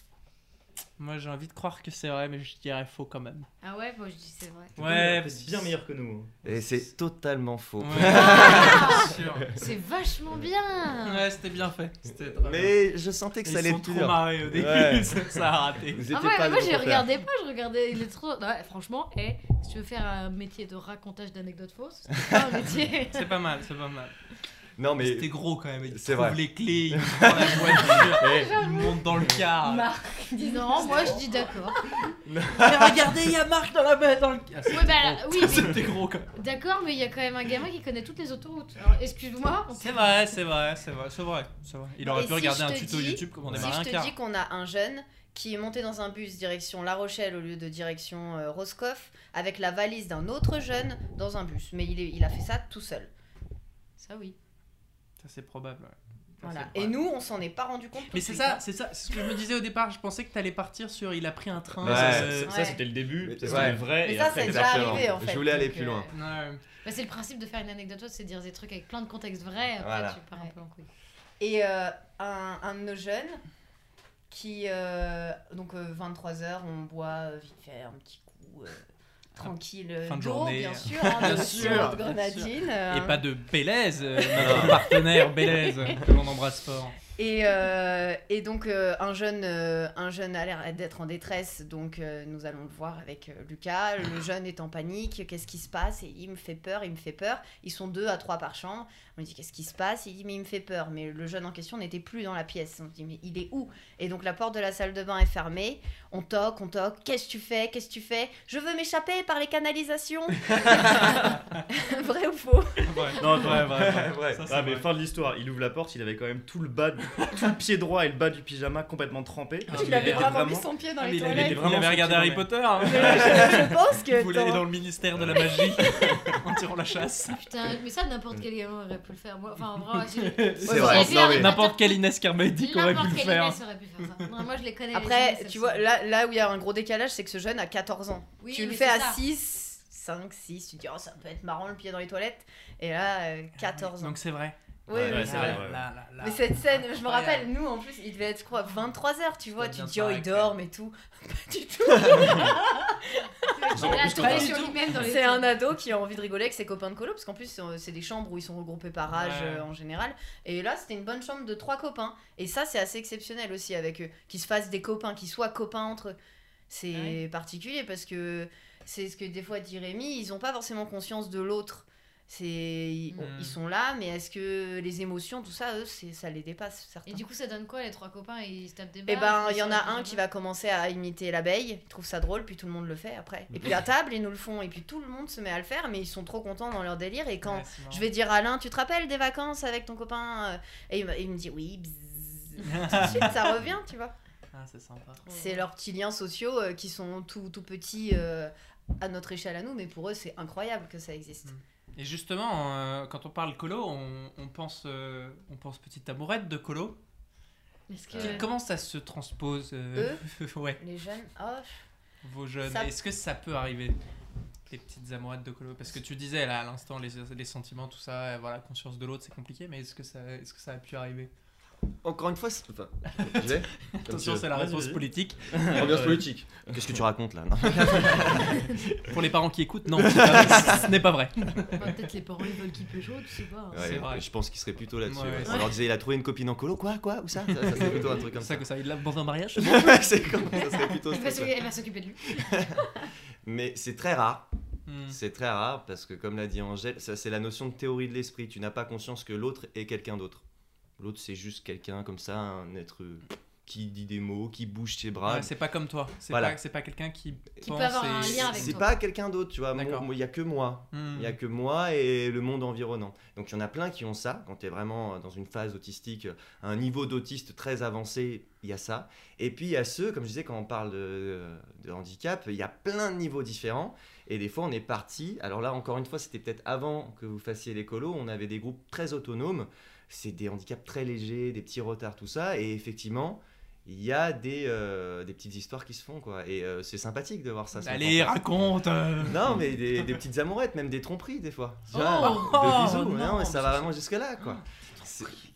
Moi j'ai envie de croire que c'est vrai, mais je dirais faux quand même. Ah ouais, moi je dis c'est vrai. Ouais, c'est bien meilleur que nous. hein. Et c'est totalement faux. Ouais, bien sûr. C'est vachement bien. Ouais, c'était bien fait. C'était très bien. Mais je sentais que Ils ça allait sont être trop dur. au début, Ouais. ça, a raté. Vous Ah ouais, pas moi je bon regardais pas, je regardais, il est trop... Ouais, franchement, et si tu veux faire un métier de racontage d'anecdotes fausses, c'est pas un métier... C'est pas mal, c'est pas mal. Non, mais. C'était gros quand même. Il C'est trouve vrai. les clés, il prend la voiture, il monte dans le car. Marc dit non, moi je dis d'accord. Mais regardez, il y a Marc dans, la, dans le car. Ouais, bah, oui, mais- C'était gros quand même. D'accord, mais il y a quand même un gamin qui connaît toutes les autoroutes. Alors excuse-moi. C'est vrai, c'est vrai, c'est vrai, c'est vrai. Il aurait Et pu si regarder je un te tuto dis- YouTube comment Si démarrer je un te car. dis qu'on a un jeune qui est monté dans un bus direction La Rochelle au lieu de direction euh, Roscoff avec la valise d'un autre jeune dans un bus. Mais il, est- il a fait ça tout seul. Ça oui. Ça c'est probable. ouais. Ça, Voilà. c'est Et nous, on s'en est pas rendu compte. Mais de c'est ça, hein. c'est ça, c'est ce que je me disais au départ. Je pensais que t'allais partir sur il a pris un train. Euh, ça, Ouais. c'était le début, c'était ouais. vrai. Mais et ça, c'est déjà arrivé en Je fait. voulais aller donc, plus euh, loin. ouais. Bah, c'est le principe de faire une anecdote, c'est de dire des trucs avec plein de contextes vrais. Après, Voilà. tu pars un peu en couille. Et euh, un, un de nos jeunes qui, euh, donc 23h, on boit euh, vite fait un petit coup euh, tranquille euh, Fin de journée. bien sûr, Bien hein, de sûr, sirop de bien grenadine. euh, Et pas de Bélez, euh, notre partenaire Bélez, que l'on embrasse fort. Et, euh, et donc, euh, un, jeune, euh, un jeune a l'air d'être en détresse, donc euh, nous allons le voir avec euh, Lucas. Le jeune est en panique, qu'est-ce qui se passe? Et il me fait peur, il me fait peur. Ils sont deux à trois par chambre. On lui dit qu'est-ce qui se passe? Il dit mais il me fait peur. Mais le jeune en question n'était plus dans la pièce. On dit mais il est où? Et donc la porte de la salle de bain est fermée. On toque, on toque. Qu'est-ce que tu fais? Qu'est-ce que tu fais? Je veux m'échapper par les canalisations. Vrai ou faux? Non, vrai, vrai, vrai. Ça, Ah mais vrai. fin de l'histoire, il ouvre la porte, il avait quand même tout le bas, tout le pied droit et le bas du pyjama complètement trempé. Ah, Il mais avait vraiment vraiment- mis son pied dans Ah, les il avait, toilettes. il vraiment avait regardé Harry Potter. hein. je, je pense que Il voulait aller dans- le ministère de la magie en tirant la chasse. Putain, mais ça, n'importe quel gamin aurait pu le faire. Moi, enfin, vraiment, j'ai- C'est vrai. N'importe quel Inès Kermédic aurait pu N'importe le quel faire. Inès aurait pu faire ça. Non, moi, je les connais. les Après, tu vois, là, là où il y a un gros décalage, c'est que ce jeune a 14 ans. Oui, tu le fais à ça. 6, 5, 6, tu te dis, oh, ça peut être marrant le pied dans les toilettes. Et là, euh, 14 ans. Donc c'est vrai. Oui, Ouais, vrai. vrai, ouais. Là, là, là. Mais cette scène, je me rappelle, nous en plus, il devait être, je crois, 23h, tu vois, tu dis, oh, il dort, mais tout. Pas du tout. C'est un ado qui a envie de rigoler avec ses copains de colo, parce qu'en plus, euh, c'est des chambres où ils sont regroupés par âge Ouais. euh, en général. Et là, c'était une bonne chambre de trois copains. Et ça, c'est assez exceptionnel aussi avec eux. Qu'ils se fassent des copains, qu'ils soient copains entre eux. C'est Ouais. particulier parce que c'est ce que des fois dit Rémi, ils n'ont pas forcément conscience de l'autre. C'est ils, Mm. ils sont là, mais est-ce que les émotions, tout ça, eux, c'est ça les dépasse certains. Et du coup, ça donne quoi les trois copains? Ils se tapent des Et barres, ben, ils il y en a un qui va commencer à imiter l'abeille, il trouve ça drôle, puis tout le monde le fait après. Et puis à table, ils nous le font, et puis tout le monde se met à le faire, mais ils sont trop contents dans leur délire. Et quand Ouais, je vais dire à Alain, tu te rappelles des vacances avec ton copain euh, Et il me, il me dit oui, bzzz. tout de suite ça revient, tu vois. Ah, c'est sympa. C'est leurs petits liens sociaux euh, qui sont tout, tout petits euh, à notre échelle à nous, mais pour eux, c'est incroyable que ça existe. Mm. Et justement, euh, quand on parle colo, on, on pense, euh, on pense petite amourette de colo. Est-ce que. Euh, Comment ça se transpose euh, Ouais, Les jeunes, oh, vos jeunes. Ça- Est-ce que ça peut arriver les petites amourettes de colo? Parce que tu disais là à l'instant les, les sentiments, tout ça, euh, voilà, conscience de l'autre, c'est compliqué. Mais est-ce que ça, est-ce que ça a pu arriver? Encore une fois, c'est- enfin, je vais Attention, c'est la réponse politique. Ambiance politique. Qu'est-ce que tu racontes là non Pour les parents qui écoutent, non, pas- ce n'est pas vrai. Bah, Peut-être les parents ils veulent qu'il peut jouer, tu sais pas. hein. Ouais, vrai. Je pense qu'il serait plutôt là-dessus. Ouais, ouais. On leur disait, il a trouvé une copine en colo. Quoi Quoi Où ça Ça, ça serait plutôt un truc Comme ça ça. que ça, il l'a dans un mariage. C'est comme ça serait plutôt Elle va ça. s'occuper- elle va s'occuper de lui. Mais c'est très rare. Hmm. C'est très rare parce que, comme l'a dit Angèle, ça c'est la notion de théorie de l'esprit. Tu n'as pas conscience que l'autre est quelqu'un d'autre. L'autre, c'est juste quelqu'un comme ça, un être euh, qui dit des mots, qui bouge ses bras. Ouais, c'est pas comme toi. C'est Voilà. pas, quelqu'un qui, Qui pense peut avoir et- un lien avec c'est pas quelqu'un d'autre, tu vois. Il y a que moi. Hmm. Il n'y a que moi et le monde environnant. Donc il y en a plein qui ont ça. Quand tu es vraiment dans une phase autistique, un niveau d'autiste très avancé, il y a ça. Et puis il y a ceux, comme je disais, quand on parle de, de handicap, il y a plein de niveaux différents. Et des fois on est parti. Alors là, encore une fois, c'était peut-être avant que vous fassiez l'écolo. On avait des groupes très autonomes. C'est des handicaps très légers, des petits retards, tout ça. Et effectivement, il y a des, euh, des petites histoires qui se font. quoi. Et euh, c'est sympathique de voir ça. Allez, raconte euh. Non, mais des, des petites amourettes, même des tromperies des fois. Oh, oh, de bisous, non, non, mais ça va c'est- vraiment jusque-là, quoi.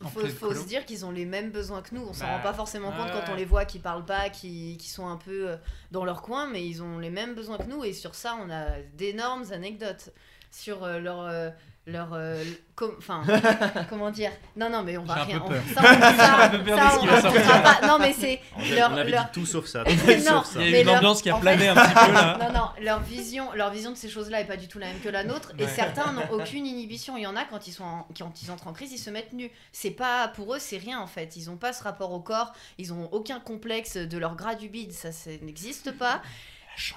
En faut, se dire qu'ils ont les mêmes besoins que nous. On s'en Bah, rend pas forcément compte quand on les voit qui parlent pas, qui, qui sont un peu dans leur coin, mais ils ont les mêmes besoins que nous. Et sur ça, on a d'énormes anecdotes sur euh, leur. euh, com- enfin comment dire? Non non mais on va un rien peu on- peur. ça, on- ça, un non mais c'est leur- on avait leur- dit tout sauf ça. Non, sauf ça. Il y a une leur- ambiance qui a en plané fait- un petit peu là. non, non, leur vision, leur vision de ces choses-là est pas du tout la même que la nôtre. Et certains n'ont aucune inhibition. Il y en a quand ils, sont en- quand ils entrent en crise, ils se mettent nus. C'est pas pour eux, c'est rien en fait. Ils ont pas ce rapport au corps. Ils ont aucun complexe de leur gras du bide. Ça, ça n'existe pas.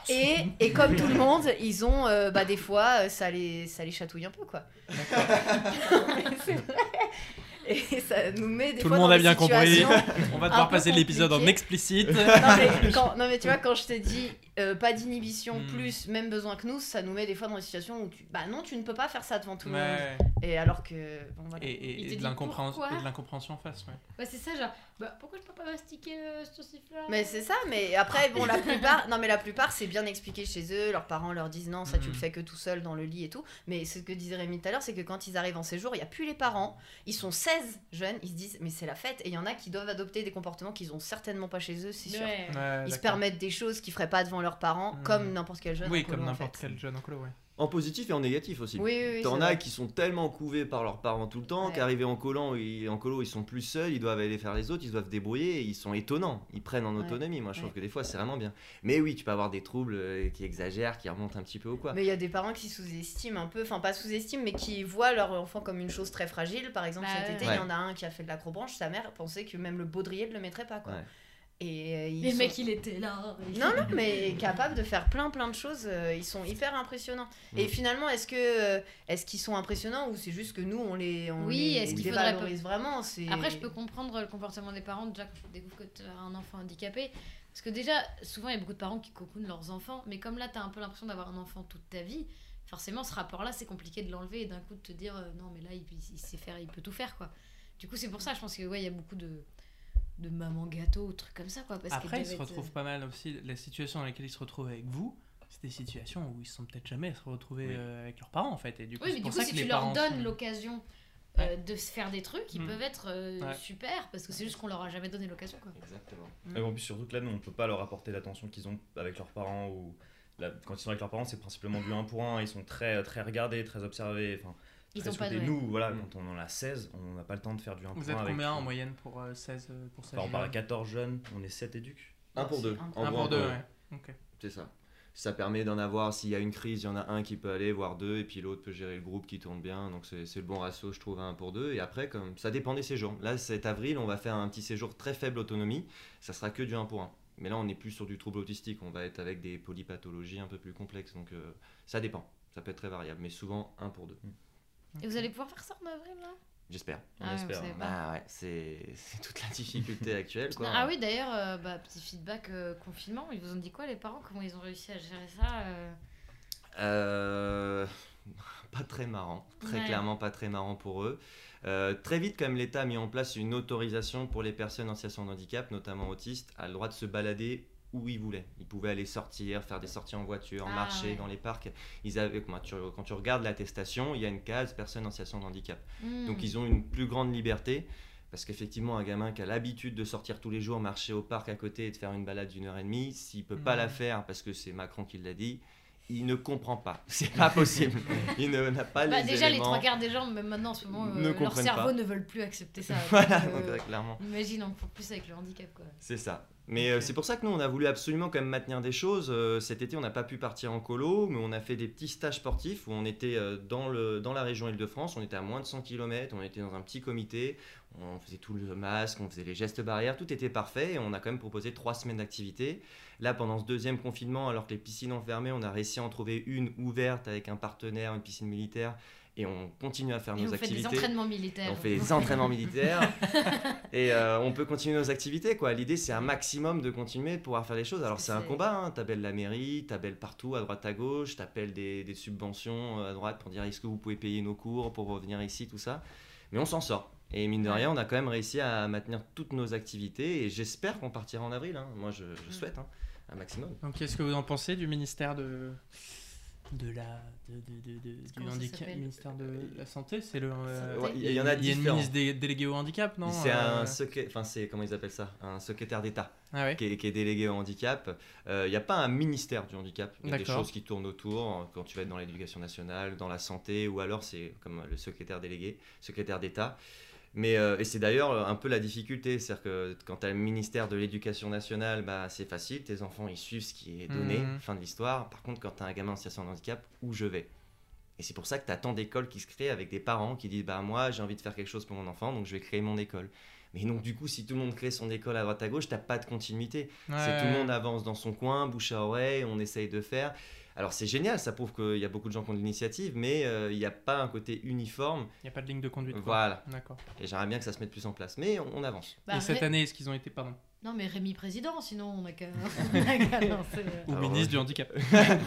Et, et comme tout le monde, ils ont euh, bah, des fois, euh, ça les, ça les chatouille un peu quoi. Mais c'est vrai. Et ça nous met des Tout fois le monde dans a des bien compris. situations On va devoir passer l'épisode en explicite. non mais, quand- non, mais tu vois, quand je te dis euh, pas d'inhibition Hmm. plus même besoin que nous, ça nous met des fois dans des situations où tu. Bah non, tu ne peux pas faire ça devant tout le monde. Et alors que. Bon, voilà. Et, de dit l'incompréhension pourquoi et de l'incompréhension en face. Ouais. Bah, c'est ça, genre, bah, pourquoi je peux pas mastiquer euh, ce sifflet Mais c'est ça, mais après, bon, la plupart, non, mais la plupart, c'est bien expliqué chez eux. Leurs parents leur disent non, ça tu le fais que tout seul dans le lit et tout. Mais ce que disait Rémi tout à l'heure, c'est que quand ils arrivent en séjour, il n'y a plus les parents. Ils sont 16 jeunes, ils se disent, mais c'est la fête. Et il y en a qui doivent adopter des comportements qu'ils ont certainement pas chez eux, c'est sûr. Ouais. Ouais, Ils se permettent des choses qu'ils feraient pas devant leurs parents, comme n'importe quel jeune. Oui, en colo, comme en n'importe fait. quel jeune en colo, ouais. En positif et en négatif aussi. Oui, oui, oui. T'en as qui sont tellement couvés par leurs parents tout le temps Ouais. qu'arrivés en colo, ils, en colo, ils sont plus seuls, ils doivent aller faire les autres, ils doivent se débrouiller, et ils sont étonnants, ils prennent en Ouais. autonomie. Moi, je trouve Ouais. que des fois, c'est vraiment bien. Mais oui, tu peux avoir des troubles euh, qui exagèrent, qui remontent un petit peu ou quoi. Mais il y a des parents qui sous-estiment un peu, enfin pas sous-estiment, mais qui voient leur enfant comme une chose très fragile. Par exemple, Bah cet été, il Ouais. y en a un qui a fait de l'acrobranche, sa mère pensait que même le baudrier ne le mettrait pas. Quoi. Et euh, ils Mais le sont- mec, il était là. Non, non, mais capable de faire plein plein de choses, euh, ils sont hyper impressionnants. Et finalement, est-ce que euh, est-ce qu'ils sont impressionnants ou c'est juste que nous on les on Oui, les est-ce qu'il faudrait dévalorise vraiment c'est Après, je peux comprendre le comportement des parents déjà quand tu découvres que tu as un enfant handicapé. Parce que déjà, souvent, il y a beaucoup de parents qui cocoonent leurs enfants. Mais comme là, tu as un peu l'impression d'avoir un enfant toute ta vie, forcément, ce rapport-là, c'est compliqué de l'enlever et d'un coup de te dire non, mais là, il, il sait faire, il peut tout faire. quoi. Du coup, c'est pour ça, je pense qu'il ouais, il y a beaucoup de, de maman gâteau, trucs comme ça. Quoi, parce Après, ils se retrouvent pas mal aussi. La situation dans laquelle ils se retrouvent avec vous, c'est des situations où ils se sont peut-être jamais se retrouver Oui. euh, avec leurs parents en fait. Et du coup, Oui, mais du coup, ça si que tu les leur donnes sont- l'occasion euh, de se faire des trucs, ils Mm. peuvent être euh, Ouais. super parce que c'est juste qu'on leur a jamais donné l'occasion. quoi. Exactement. Et en plus, surtout que là, nous, on peut pas leur apporter l'attention qu'ils ont avec leurs parents. Ou là, quand ils sont avec leurs parents, c'est principalement du 1 pour 1. Ils sont très, très regardés, très observés. Enfin, Ils très ont pas de. Nous, voilà, Mm. quand on en a 16, on n'a pas le temps de faire du 1 pour Vous 1. êtes avec combien en moyenne pour euh, 16 euh, pour Enfin, on part à 16 14 jeunes, on est 7 éduques. Un pour deux. Un En Un gros, pour un deux, pour ouais. Ok. C'est ça. Ça permet d'en avoir, s'il y a une crise, il y en a un qui peut aller, voire deux, et puis l'autre peut gérer le groupe qui tourne bien. Donc c'est c'est le bon ratio, je trouve, à un pour deux. Et après, comme ça dépend des séjours. Là, cet avril, on va faire un petit séjour très faible autonomie. Ça sera que du 1 pour 1. Mais là, on n'est plus sur du trouble autistique. On va être avec des polypathologies un peu plus complexes. Donc euh, ça dépend. Ça peut être très variable, mais souvent 1 pour 2. Et vous allez pouvoir faire ça en avril là? J'espère. On Ah ouais, espère. vous savez pas. Bah ouais, c'est c'est toute la difficulté actuelle. Quoi. Ah oui, d'ailleurs, euh, bah, petit feedback euh, confinement, ils vous ont dit quoi les parents Comment ils ont réussi à gérer ça euh? Euh, pas très marrant, très Ouais. clairement pas très marrant pour eux. Euh, très vite, comme l'État a mis en place une autorisation pour les personnes en situation de handicap, notamment autistes, à le droit de se balader où ils voulaient. Ils pouvaient aller sortir, faire des sorties en voiture, Ah, marcher ouais. dans les parcs. Ils avaient, quand, tu, quand tu regardes l'attestation, il y a une case personne en situation de handicap. hmm. Donc ils ont une plus grande liberté. Parce qu'effectivement, un gamin qui a l'habitude de sortir tous les jours, marcher au parc à côté et de faire une balade d'une heure et demie, s'il peut pas Mhm. la faire parce que c'est Macron qui l'a dit, il ne comprend pas. C'est pas possible. il n'a pas Bah, les déjà, les trois quarts des gens, même maintenant en ce moment, euh, leur cerveau pas. ne veulent plus accepter ça. Voilà, Donc, euh, clairement. Imagine encore plus avec le handicap quoi. C'est ça. Mais euh, c'est pour ça que nous, on a voulu absolument quand même maintenir des choses. Euh, cet été, on n'a pas pu partir en colo, mais on a fait des petits stages sportifs où on était euh, dans, le, dans la région Île-de-France. On était à moins de 100 km, on était dans un petit comité. On faisait tout le masque, on faisait les gestes barrières, tout était parfait. Et on a quand même proposé trois semaines d'activité. Là, pendant ce deuxième confinement, alors que les piscines ont fermé, on a réussi à en trouver une ouverte avec un partenaire, une piscine militaire. Et on continue à faire Et nos vous faites activités. des entraînements militaires. On fait des entraînements militaires et euh, on peut continuer nos activités. quoi. L'idée, c'est un maximum de continuer de pouvoir faire les choses. Alors, c'est un combat. Hein. T'appelles la mairie, t'appelles partout, à droite, à gauche, t'appelles des, des subventions euh, à droite pour dire est-ce que vous pouvez payer nos cours pour revenir ici, tout ça. Mais on s'en sort. Et mine de rien, on a quand même réussi à maintenir toutes nos activités et j'espère qu'on partira en avril. hein. Moi, je, je souhaite hein, un maximum. Donc, qu'est-ce que vous en pensez du ministère de de la de, de, de- de- du handicap, ministère de la santé, c'est le. euh. Ouais, il y en a Il y a une ministre dé- déléguée au handicap, non C'est euh, un secré- enfin c'est comment ils appellent ça, un secrétaire d'État. Ah ouais. qui est, qui est délégué au handicap. Euh, Il n'y a pas un ministère du handicap. Il y a des choses qui tournent autour euh, quand tu vas être dans l'éducation nationale, dans la santé, ou alors c'est comme le secrétaire délégué, secrétaire d'État. Mais, euh, et c'est d'ailleurs un peu la difficulté, c'est-à-dire que quand tu as le ministère de l'Éducation nationale, bah, c'est facile, tes enfants ils suivent ce qui est donné, Mhm. fin de l'histoire. Par contre, quand tu as un gamin en situation de handicap, où je vais? Et c'est pour ça que tu as tant d'écoles qui se créent avec des parents qui disent bah, Moi j'ai envie de faire quelque chose pour mon enfant, donc je vais créer mon école. Mais donc, du coup, si tout le monde crée son école à droite à gauche, t'as pas de continuité. C'est Ouais. tout le monde avance dans son coin, bouche à oreille, on essaye de faire. Alors c'est génial, ça prouve qu'il y a beaucoup de gens qui ont de l'initiative, mais euh, il n'y a pas un côté uniforme. Il n'y a pas de ligne de conduite. quoi. Voilà. D'accord. Et j'aimerais bien que ça se mette plus en place. Mais on, on avance. Bah, Et cette année, est-ce qu'ils ont été, pardon, Non, mais Rémi président, sinon on a qu'à lancer, euh. ou Alors, ministre du handicap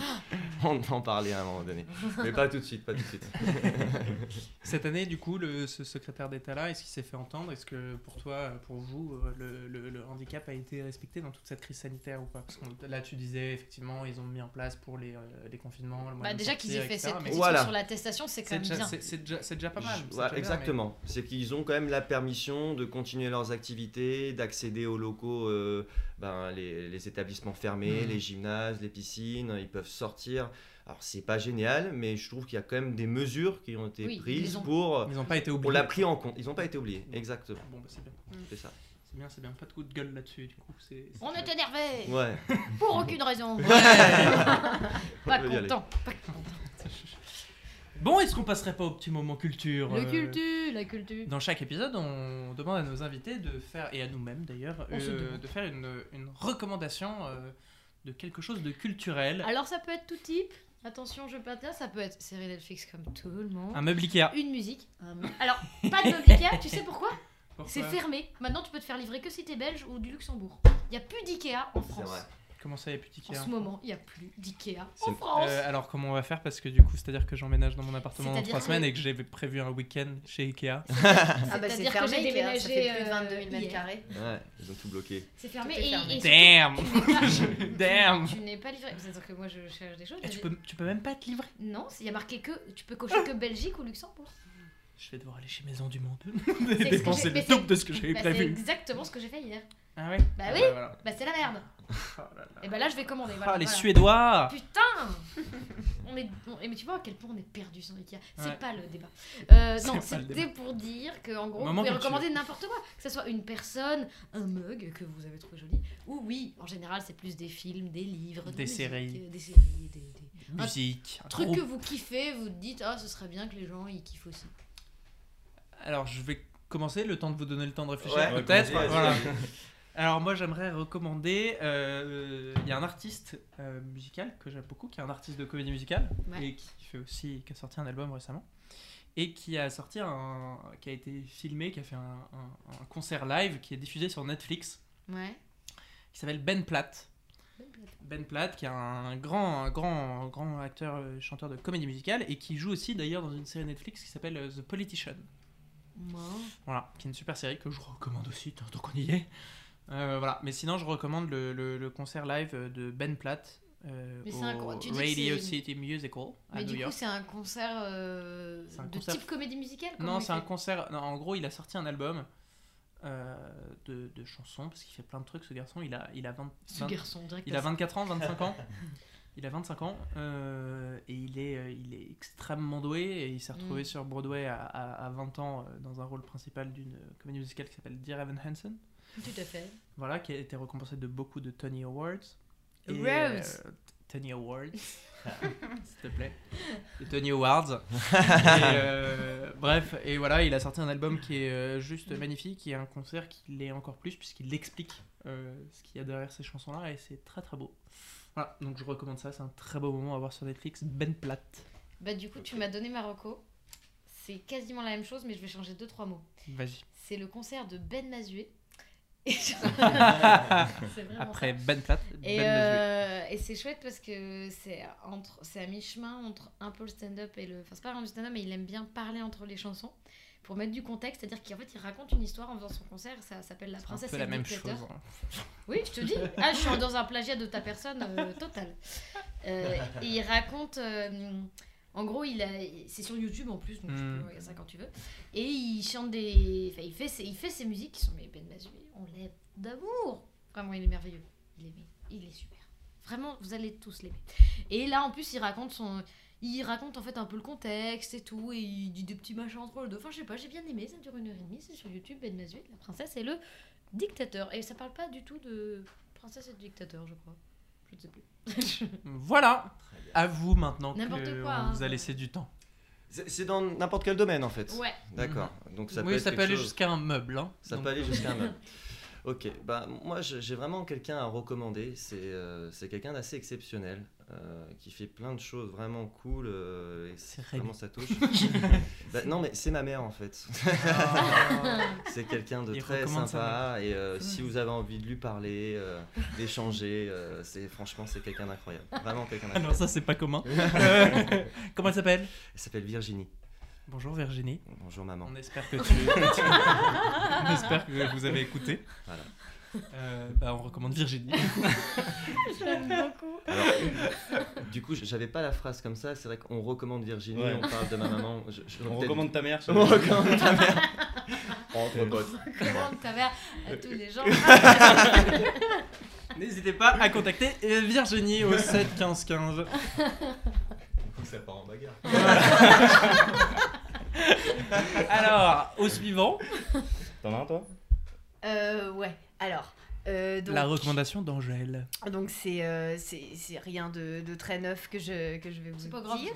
on en parlait à un moment donné. Mais pas tout de suite, pas tout de suite. Cette année, du coup, le, ce secrétaire d'État-là, est-ce qu'il s'est fait entendre? Est-ce que pour toi, pour vous, euh, le, le- le handicap a été respecté dans toute cette crise sanitaire ou pas? Parce que là, tu disais, effectivement, ils ont mis en place pour les, euh, les confinements. le Bah, déjà qu'ils aient fait etc., cette mais Voilà. sur l'attestation, c'est quand C'est même déjà, bien. c'est- déjà, c'est déjà pas mal. c'est Ouais, déjà bien, mais- exactement. C'est qu'ils ont quand même la permission de continuer leurs activités, d'accéder aux locaux, euh, ben, les, les établissements fermés, Mhm. les gymnases, les piscines. Ils peuvent sortir. Alors c'est pas génial, mais je trouve qu'il y a quand même des mesures qui ont été Oui, prises ont. pour. Ils n'ont pas été On oubliés. l'a pris en compte. Ils n'ont pas été oubliés. Exactement. Bon, bah, c'est bien. C'est ça. C'est bien, c'est bien. Pas de coup de gueule là-dessus, du coup. c'est- c'est On est énervé Ouais. Pour aucune raison. On Pas content. Pas content. Bon, est-ce qu'on passerait pas au petit moment culture Le euh, culture, la culture. Dans chaque épisode, on demande à nos invités de faire, et à nous-mêmes d'ailleurs, euh, de faire une, une recommandation euh, de quelque chose de culturel. Alors ça peut être tout type. Attention, je peux dire, ça peut être série Netflix comme tout le monde. Un meuble Ikea. Une musique. un Alors, pas de meuble Ikea, tu sais pourquoi? Pourquoi? C'est fermé. Maintenant, tu peux te faire livrer que si t'es belge ou du Luxembourg. Il n'y a plus d'Ikea en C'est France. Comment ça, il n'y a plus En d'Ikea ce moment, il n'y a plus d'Ikea C'est- en France. Euh, alors comment on va faire? Parce que du coup c'est à dire que j'emménage dans mon appartement dans C'est-à-dire trois que- semaines et que j'ai prévu un week-end chez Ikea. Ah bah c'est C'est-à-dire que fermé, j'ai Ikea, déménagé, ça fait plus de euh, 22 000 mètres carrés. Ouais. Ils ont tout bloqué. C'est fermé et, fermé. et Damn tu n'es pas- Damn Tu n'es pas livré. C'est-à-dire que moi je cherche des choses. Et j'ai- tu peux, tu peux même pas te livrer Non, il y a marqué que tu peux cocher que Belgique ou Luxembourg. Je vais devoir aller chez Maison du Monde. que j'ai- Dépenser le c'est- double de ce que j'avais Bah, c'est prévu. exactement ce que j'ai fait hier. Ah ouais Bah Ah oui. voilà. Bah c'est la merde. Oh là là. Et bah là je vais commander. Ah, Voilà, les voilà. Suédois Putain on est, on- mais tu vois à quel point on est perdu sans Ikea. C'est Ouais. pas le débat. Euh, C'est non, c'était pour dire que en gros, Moment vous pouvez recommander n'importe quoi. Que ce soit une personne, un mug que vous avez trouvé joli, ou oui, en général, c'est plus des films, des livres, de Des musique, séries. euh, des séries, des, des- un Musique. un trucs groupe. que vous kiffez, vous dites ah ce serait bien que les gens ils kiffent aussi. Alors je vais commencer le temps de vous donner le temps de réfléchir Ouais, peut-être. vas-y, Voilà. Alors moi j'aimerais recommander, euh, il y a un artiste euh, musical que j'aime beaucoup, qui est un artiste de comédie musicale Ouais. et qui fait aussi, qui a sorti un album récemment et qui a sorti un, qui a été filmé, qui a fait un, un- un concert live qui est diffusé sur Netflix, Ouais. qui s'appelle Ben Platt. Ben Platt, qui est un grand, un grand, grand acteur, euh, chanteur de comédie musicale et qui joue aussi d'ailleurs dans une série Netflix qui s'appelle The Politician. Voilà, qui est une super série que je recommande aussi, tant qu'on y est. Euh, voilà, mais sinon je recommande le, le- le concert live de Ben Platt euh, Mais c'est un au Radio City Musical à Mais New du coup c'est un concert euh, un de concert- type comédie musicale. Non, c'est un concert. non, en gros, il a sorti un album de, de chansons parce qu'il fait plein de trucs. Ce garçon, il a, il a 20, Ce 20 garçon direct. il a 24 ans, 25 ans. Il a 25 ans euh, et il est, euh, il est extrêmement doué et il s'est retrouvé Mm. sur Broadway à, à- à 20 ans euh, dans un rôle principal d'une comédie musicale qui s'appelle Dear Evan Hansen. Tout à fait. Voilà, qui a été récompensé de beaucoup de Tony Awards. Et, Awards. euh, Tony Awards, s'il te plaît. Tony Awards. Et, euh, bref, et voilà, il a sorti un album qui est euh, juste magnifique et un concert qui l'est encore plus puisqu'il explique euh, ce qu'il y a derrière ces chansons-là et c'est très très beau. Voilà, donc je recommande ça, c'est un très beau moment à voir sur Netflix. Ben Platt. Bah du coup tu m'as donné Marocco. C'est quasiment la même chose mais je vais changer deux trois mots. Vas-y. C'est le concert de Ben Mazué. Après. Ben Platt, Et, Ben euh, et c'est chouette parce que c'est entre c'est à mi-chemin entre un peu le stand-up et le enfin c'est pas vraiment du stand-up mais il aime bien parler entre les chansons pour mettre du contexte, c'est-à-dire qu'en fait il raconte une histoire en faisant son concert, ça s'appelle La C'est un princesse peu et la même chose. hein. Oui, je te dis. Ah, je suis dans un plagiat de ta personne euh, total. Euh, et il raconte. En gros, il a, c'est sur YouTube en plus, donc tu Mm. peux regarder ça quand tu veux. Et il chante des. Enfin, il fait ses, il fait ses musiques qui sont. Mais Ben Mazué, on l'aime d'amour. Vraiment, il est merveilleux. Il est, il est super. Vraiment, vous allez tous l'aimer. Et là, en plus, il raconte son. Il raconte en fait un peu le contexte et tout, et il dit des petits machins entre les deux. Enfin, je sais pas, j'ai bien aimé, ça dure une heure et demie, c'est sur YouTube, Ben Mazué, la princesse et le dictateur. Et ça parle pas du tout de princesse et de dictateur, je crois. Je ne sais plus. Voilà, à vous maintenant que N'importe quoi, on hein. vous a laissé du temps. C'est dans n'importe quel domaine en fait. ouais. D'accord. Donc ça peut oui, être ça peut aller jusqu'à un meuble. hein. Ça Donc, peut aller euh, jusqu'à un meuble. Ok, bah moi j'ai vraiment quelqu'un à recommander. C'est euh, c'est quelqu'un d'assez exceptionnel euh, qui fait plein de choses vraiment cool. euh, et C'est vraiment ça touche. Bah, non mais c'est ma mère en fait. c'est quelqu'un de Il très sympa et euh, si vous avez envie de lui parler, euh, d'échanger, euh, c'est franchement c'est quelqu'un d'incroyable. Vraiment quelqu'un Ah non, d'incroyable. ça c'est pas commun. Comment elle s'appelle? Elle s'appelle Virginie. Bonjour Virginie. Bonjour maman. On espère que tu. on espère que vous avez écouté. Voilà. Euh, bah, on recommande Virginie. J'aime beaucoup. Alors, du coup, j'avais pas la phrase comme ça. C'est vrai qu'on recommande Virginie, Ouais. on parle de ma maman. Je, je- On recommande ta mère. On recommande ta mère. Entre potes. Comment ta mère à tous les gens N'hésitez pas à contacter euh, Virginie au 7 15 15. bagarre. Alors, au suivant, T'en as un, toi? Euh, ouais. Alors. euh, donc, la recommandation d'Angèle. Donc c'est euh, c'est c'est rien de, de très neuf que je, que je vais vous C'est pas grave, dire.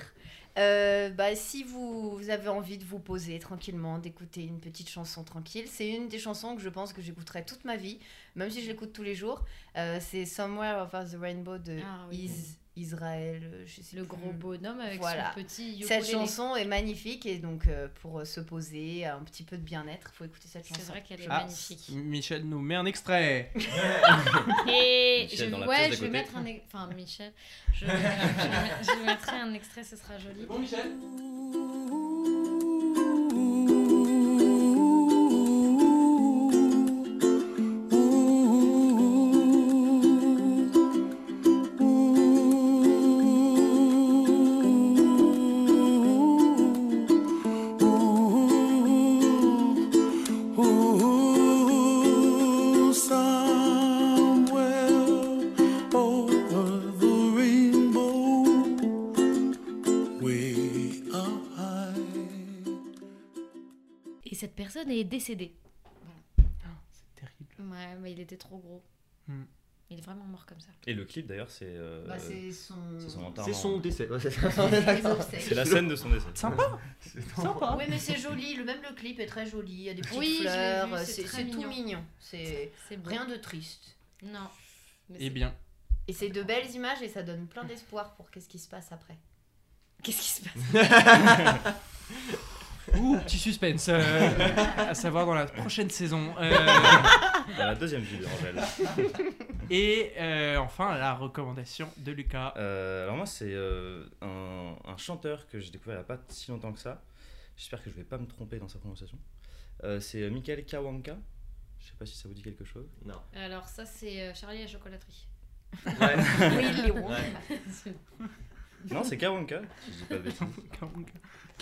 Euh, bah, si vous, vous avez envie de vous poser tranquillement, d'écouter une petite chanson tranquille, c'est une des chansons que je pense que j'écouterai toute ma vie, même si je l'écoute tous les jours. Euh, c'est Somewhere Over the Rainbow de Ah oui. Is- Israël. euh, Je sais Le plus. gros bonhomme avec Voilà. son petit Cette ukulélé. chanson est magnifique et donc euh, pour euh, se poser, un petit peu de bien-être, il faut écouter cette chanson. C'est vrai qu'elle est Ah, magnifique. Michel nous met un extrait. Et Michel je, dans la ouais, pièce d'à je vais mettre un. Enfin, Michel, je, je, je mettrai un extrait, ce sera joli. Bon, Michel? Est décédée. C'est terrible. Ouais, mais il était trop gros. Hmm. Il est vraiment mort comme ça. Et le clip, d'ailleurs, c'est euh, Bah, c'est son... c'est son son décès. Ouais, c'est la scène de son décès. Sympa Sympa Oui, mais c'est joli. Le, même le clip est très joli. Il y a des petites Oui, fleurs. c'est tout mignon. C'est rien de triste. Non. Mais Eh bien, Et c'est de belles images et ça donne plein d'espoir pour qu'est-ce qui se passe après. Qu'est-ce qui se passe ouh, petit suspense. euh, à savoir dans la prochaine saison. Euh, Dans la deuxième vie d'Angèle. et euh, enfin, la recommandation de Lucas. Euh, alors moi, c'est euh, un, un chanteur que j'ai découvert il n'y a pas si longtemps que ça. J'espère que je vais pas me tromper dans sa prononciation. Euh, c'est euh, Michael Kawanka. Je sais pas si ça vous dit quelque chose. Non. Alors, ça, c'est euh, Charlie à la chocolaterie. Ouais. Oui, Léon. Ouais. Non, c'est Kawanka, si je dis pas de bêtises. Kawanka.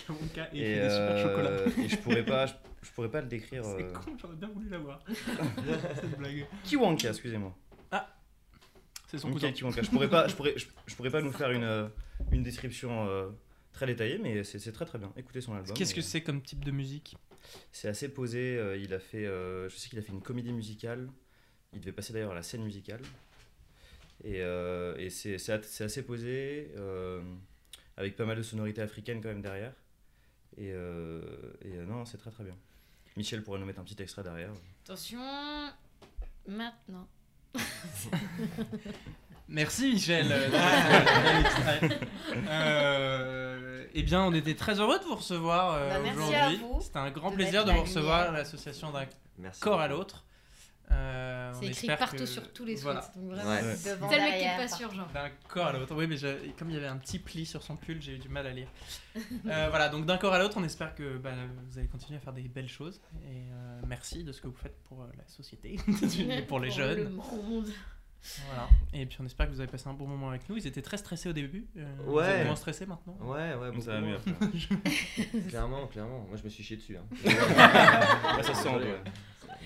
Kawanka et, il Et, fait des super chocolats. euh, et je pourrais pas, je, je pourrais pas le décrire. C'est euh, con, j'aurais bien voulu l'avoir. Cette blague. Kiwanka, excusez-moi. C'est son cousin. Michael Kiwanka. Je pourrais pas, je pourrais, je, je pourrais pas nous faire une, euh, une description euh, très détaillée, mais c'est c'est très très bien. Écoutez son album. Qu'est-ce que c'est comme type de musique? C'est assez posé. euh, il a fait, euh, je sais qu'il a fait une comédie musicale. Il devait passer d'ailleurs à la scène musicale. Et, euh, et c'est c'est assez posé, euh, avec pas mal de sonorités africaines quand même derrière. Et, euh, et euh, non, c'est très très bien. Michel pourrait nous mettre un petit extrait derrière. Attention. Maintenant. Merci Michel. eh bien, on était très heureux de vous recevoir euh, Bah, aujourd'hui. C'était un grand de plaisir de vous recevoir à l'association d'un corps à l'autre. Euh, C'est écrit partout que- sur tous les voilà. sweats. Donc vraiment, Ouais. Devant, c'est le mec qui est pas sûr, genre. D'un corps à l'autre. Oui, mais comme il y avait un petit pli sur son pull, j'ai eu du mal à lire. Euh, voilà, donc d'un corps à l'autre, on espère que bah, vous allez continuer à faire des belles choses. Et euh, merci de ce que vous faites pour euh, la société, et pour les Le jeunes. monde. Voilà. Et puis on espère que vous avez passé un bon moment avec nous. Ils étaient très stressés au début. Euh, Vous Ouais. êtes moins stressés maintenant Ouais, ouais, Ça va mieux. Clairement, clairement. Moi, je me suis chié dessus. Hein. Ça se sent, ouais.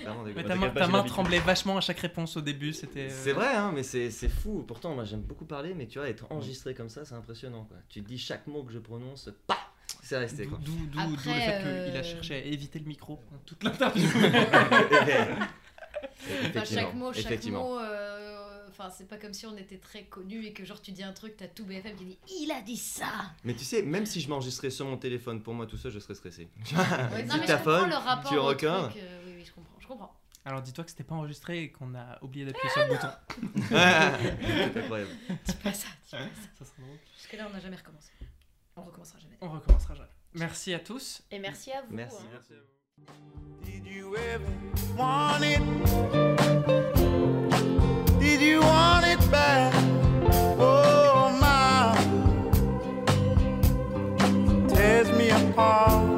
Ouais. Mais ta, main, ta tremblait vachement à chaque réponse au début. C'était. euh, C'est vrai, hein, mais c'est c'est fou. Pourtant, moi, j'aime beaucoup parler, mais tu vois, être enregistré comme ça, c'est impressionnant. Quoi. Tu te dis chaque mot que je prononce, pas, c'est resté. D'où le fait qu'il euh, a cherché à éviter le micro toute l'interview. Enfin, chaque mot, chaque Effectivement. mot. euh, Enfin, c'est pas comme si on était très connus et que genre tu dis un truc, t'as tout BFM qui dit il a dit ça. Mais tu sais, même si je m'enregistrais sur mon téléphone pour moi tout seul, je serais stressé. non, mais je comprends Dictaphone, le rapport tu truc, euh, oui, oui, je comprends. Alors dis-toi que c'était pas enregistré et qu'on a oublié d'appuyer sur le ah. bouton. C'est. Dis pas ça, dis pas ça. Jusque là, on n'a jamais recommencé. On recommencera jamais. On recommencera jamais. Merci à tous. Et merci à vous. Merci. Hein. Did you ever want it? Did you want it back? Oh my, me apart.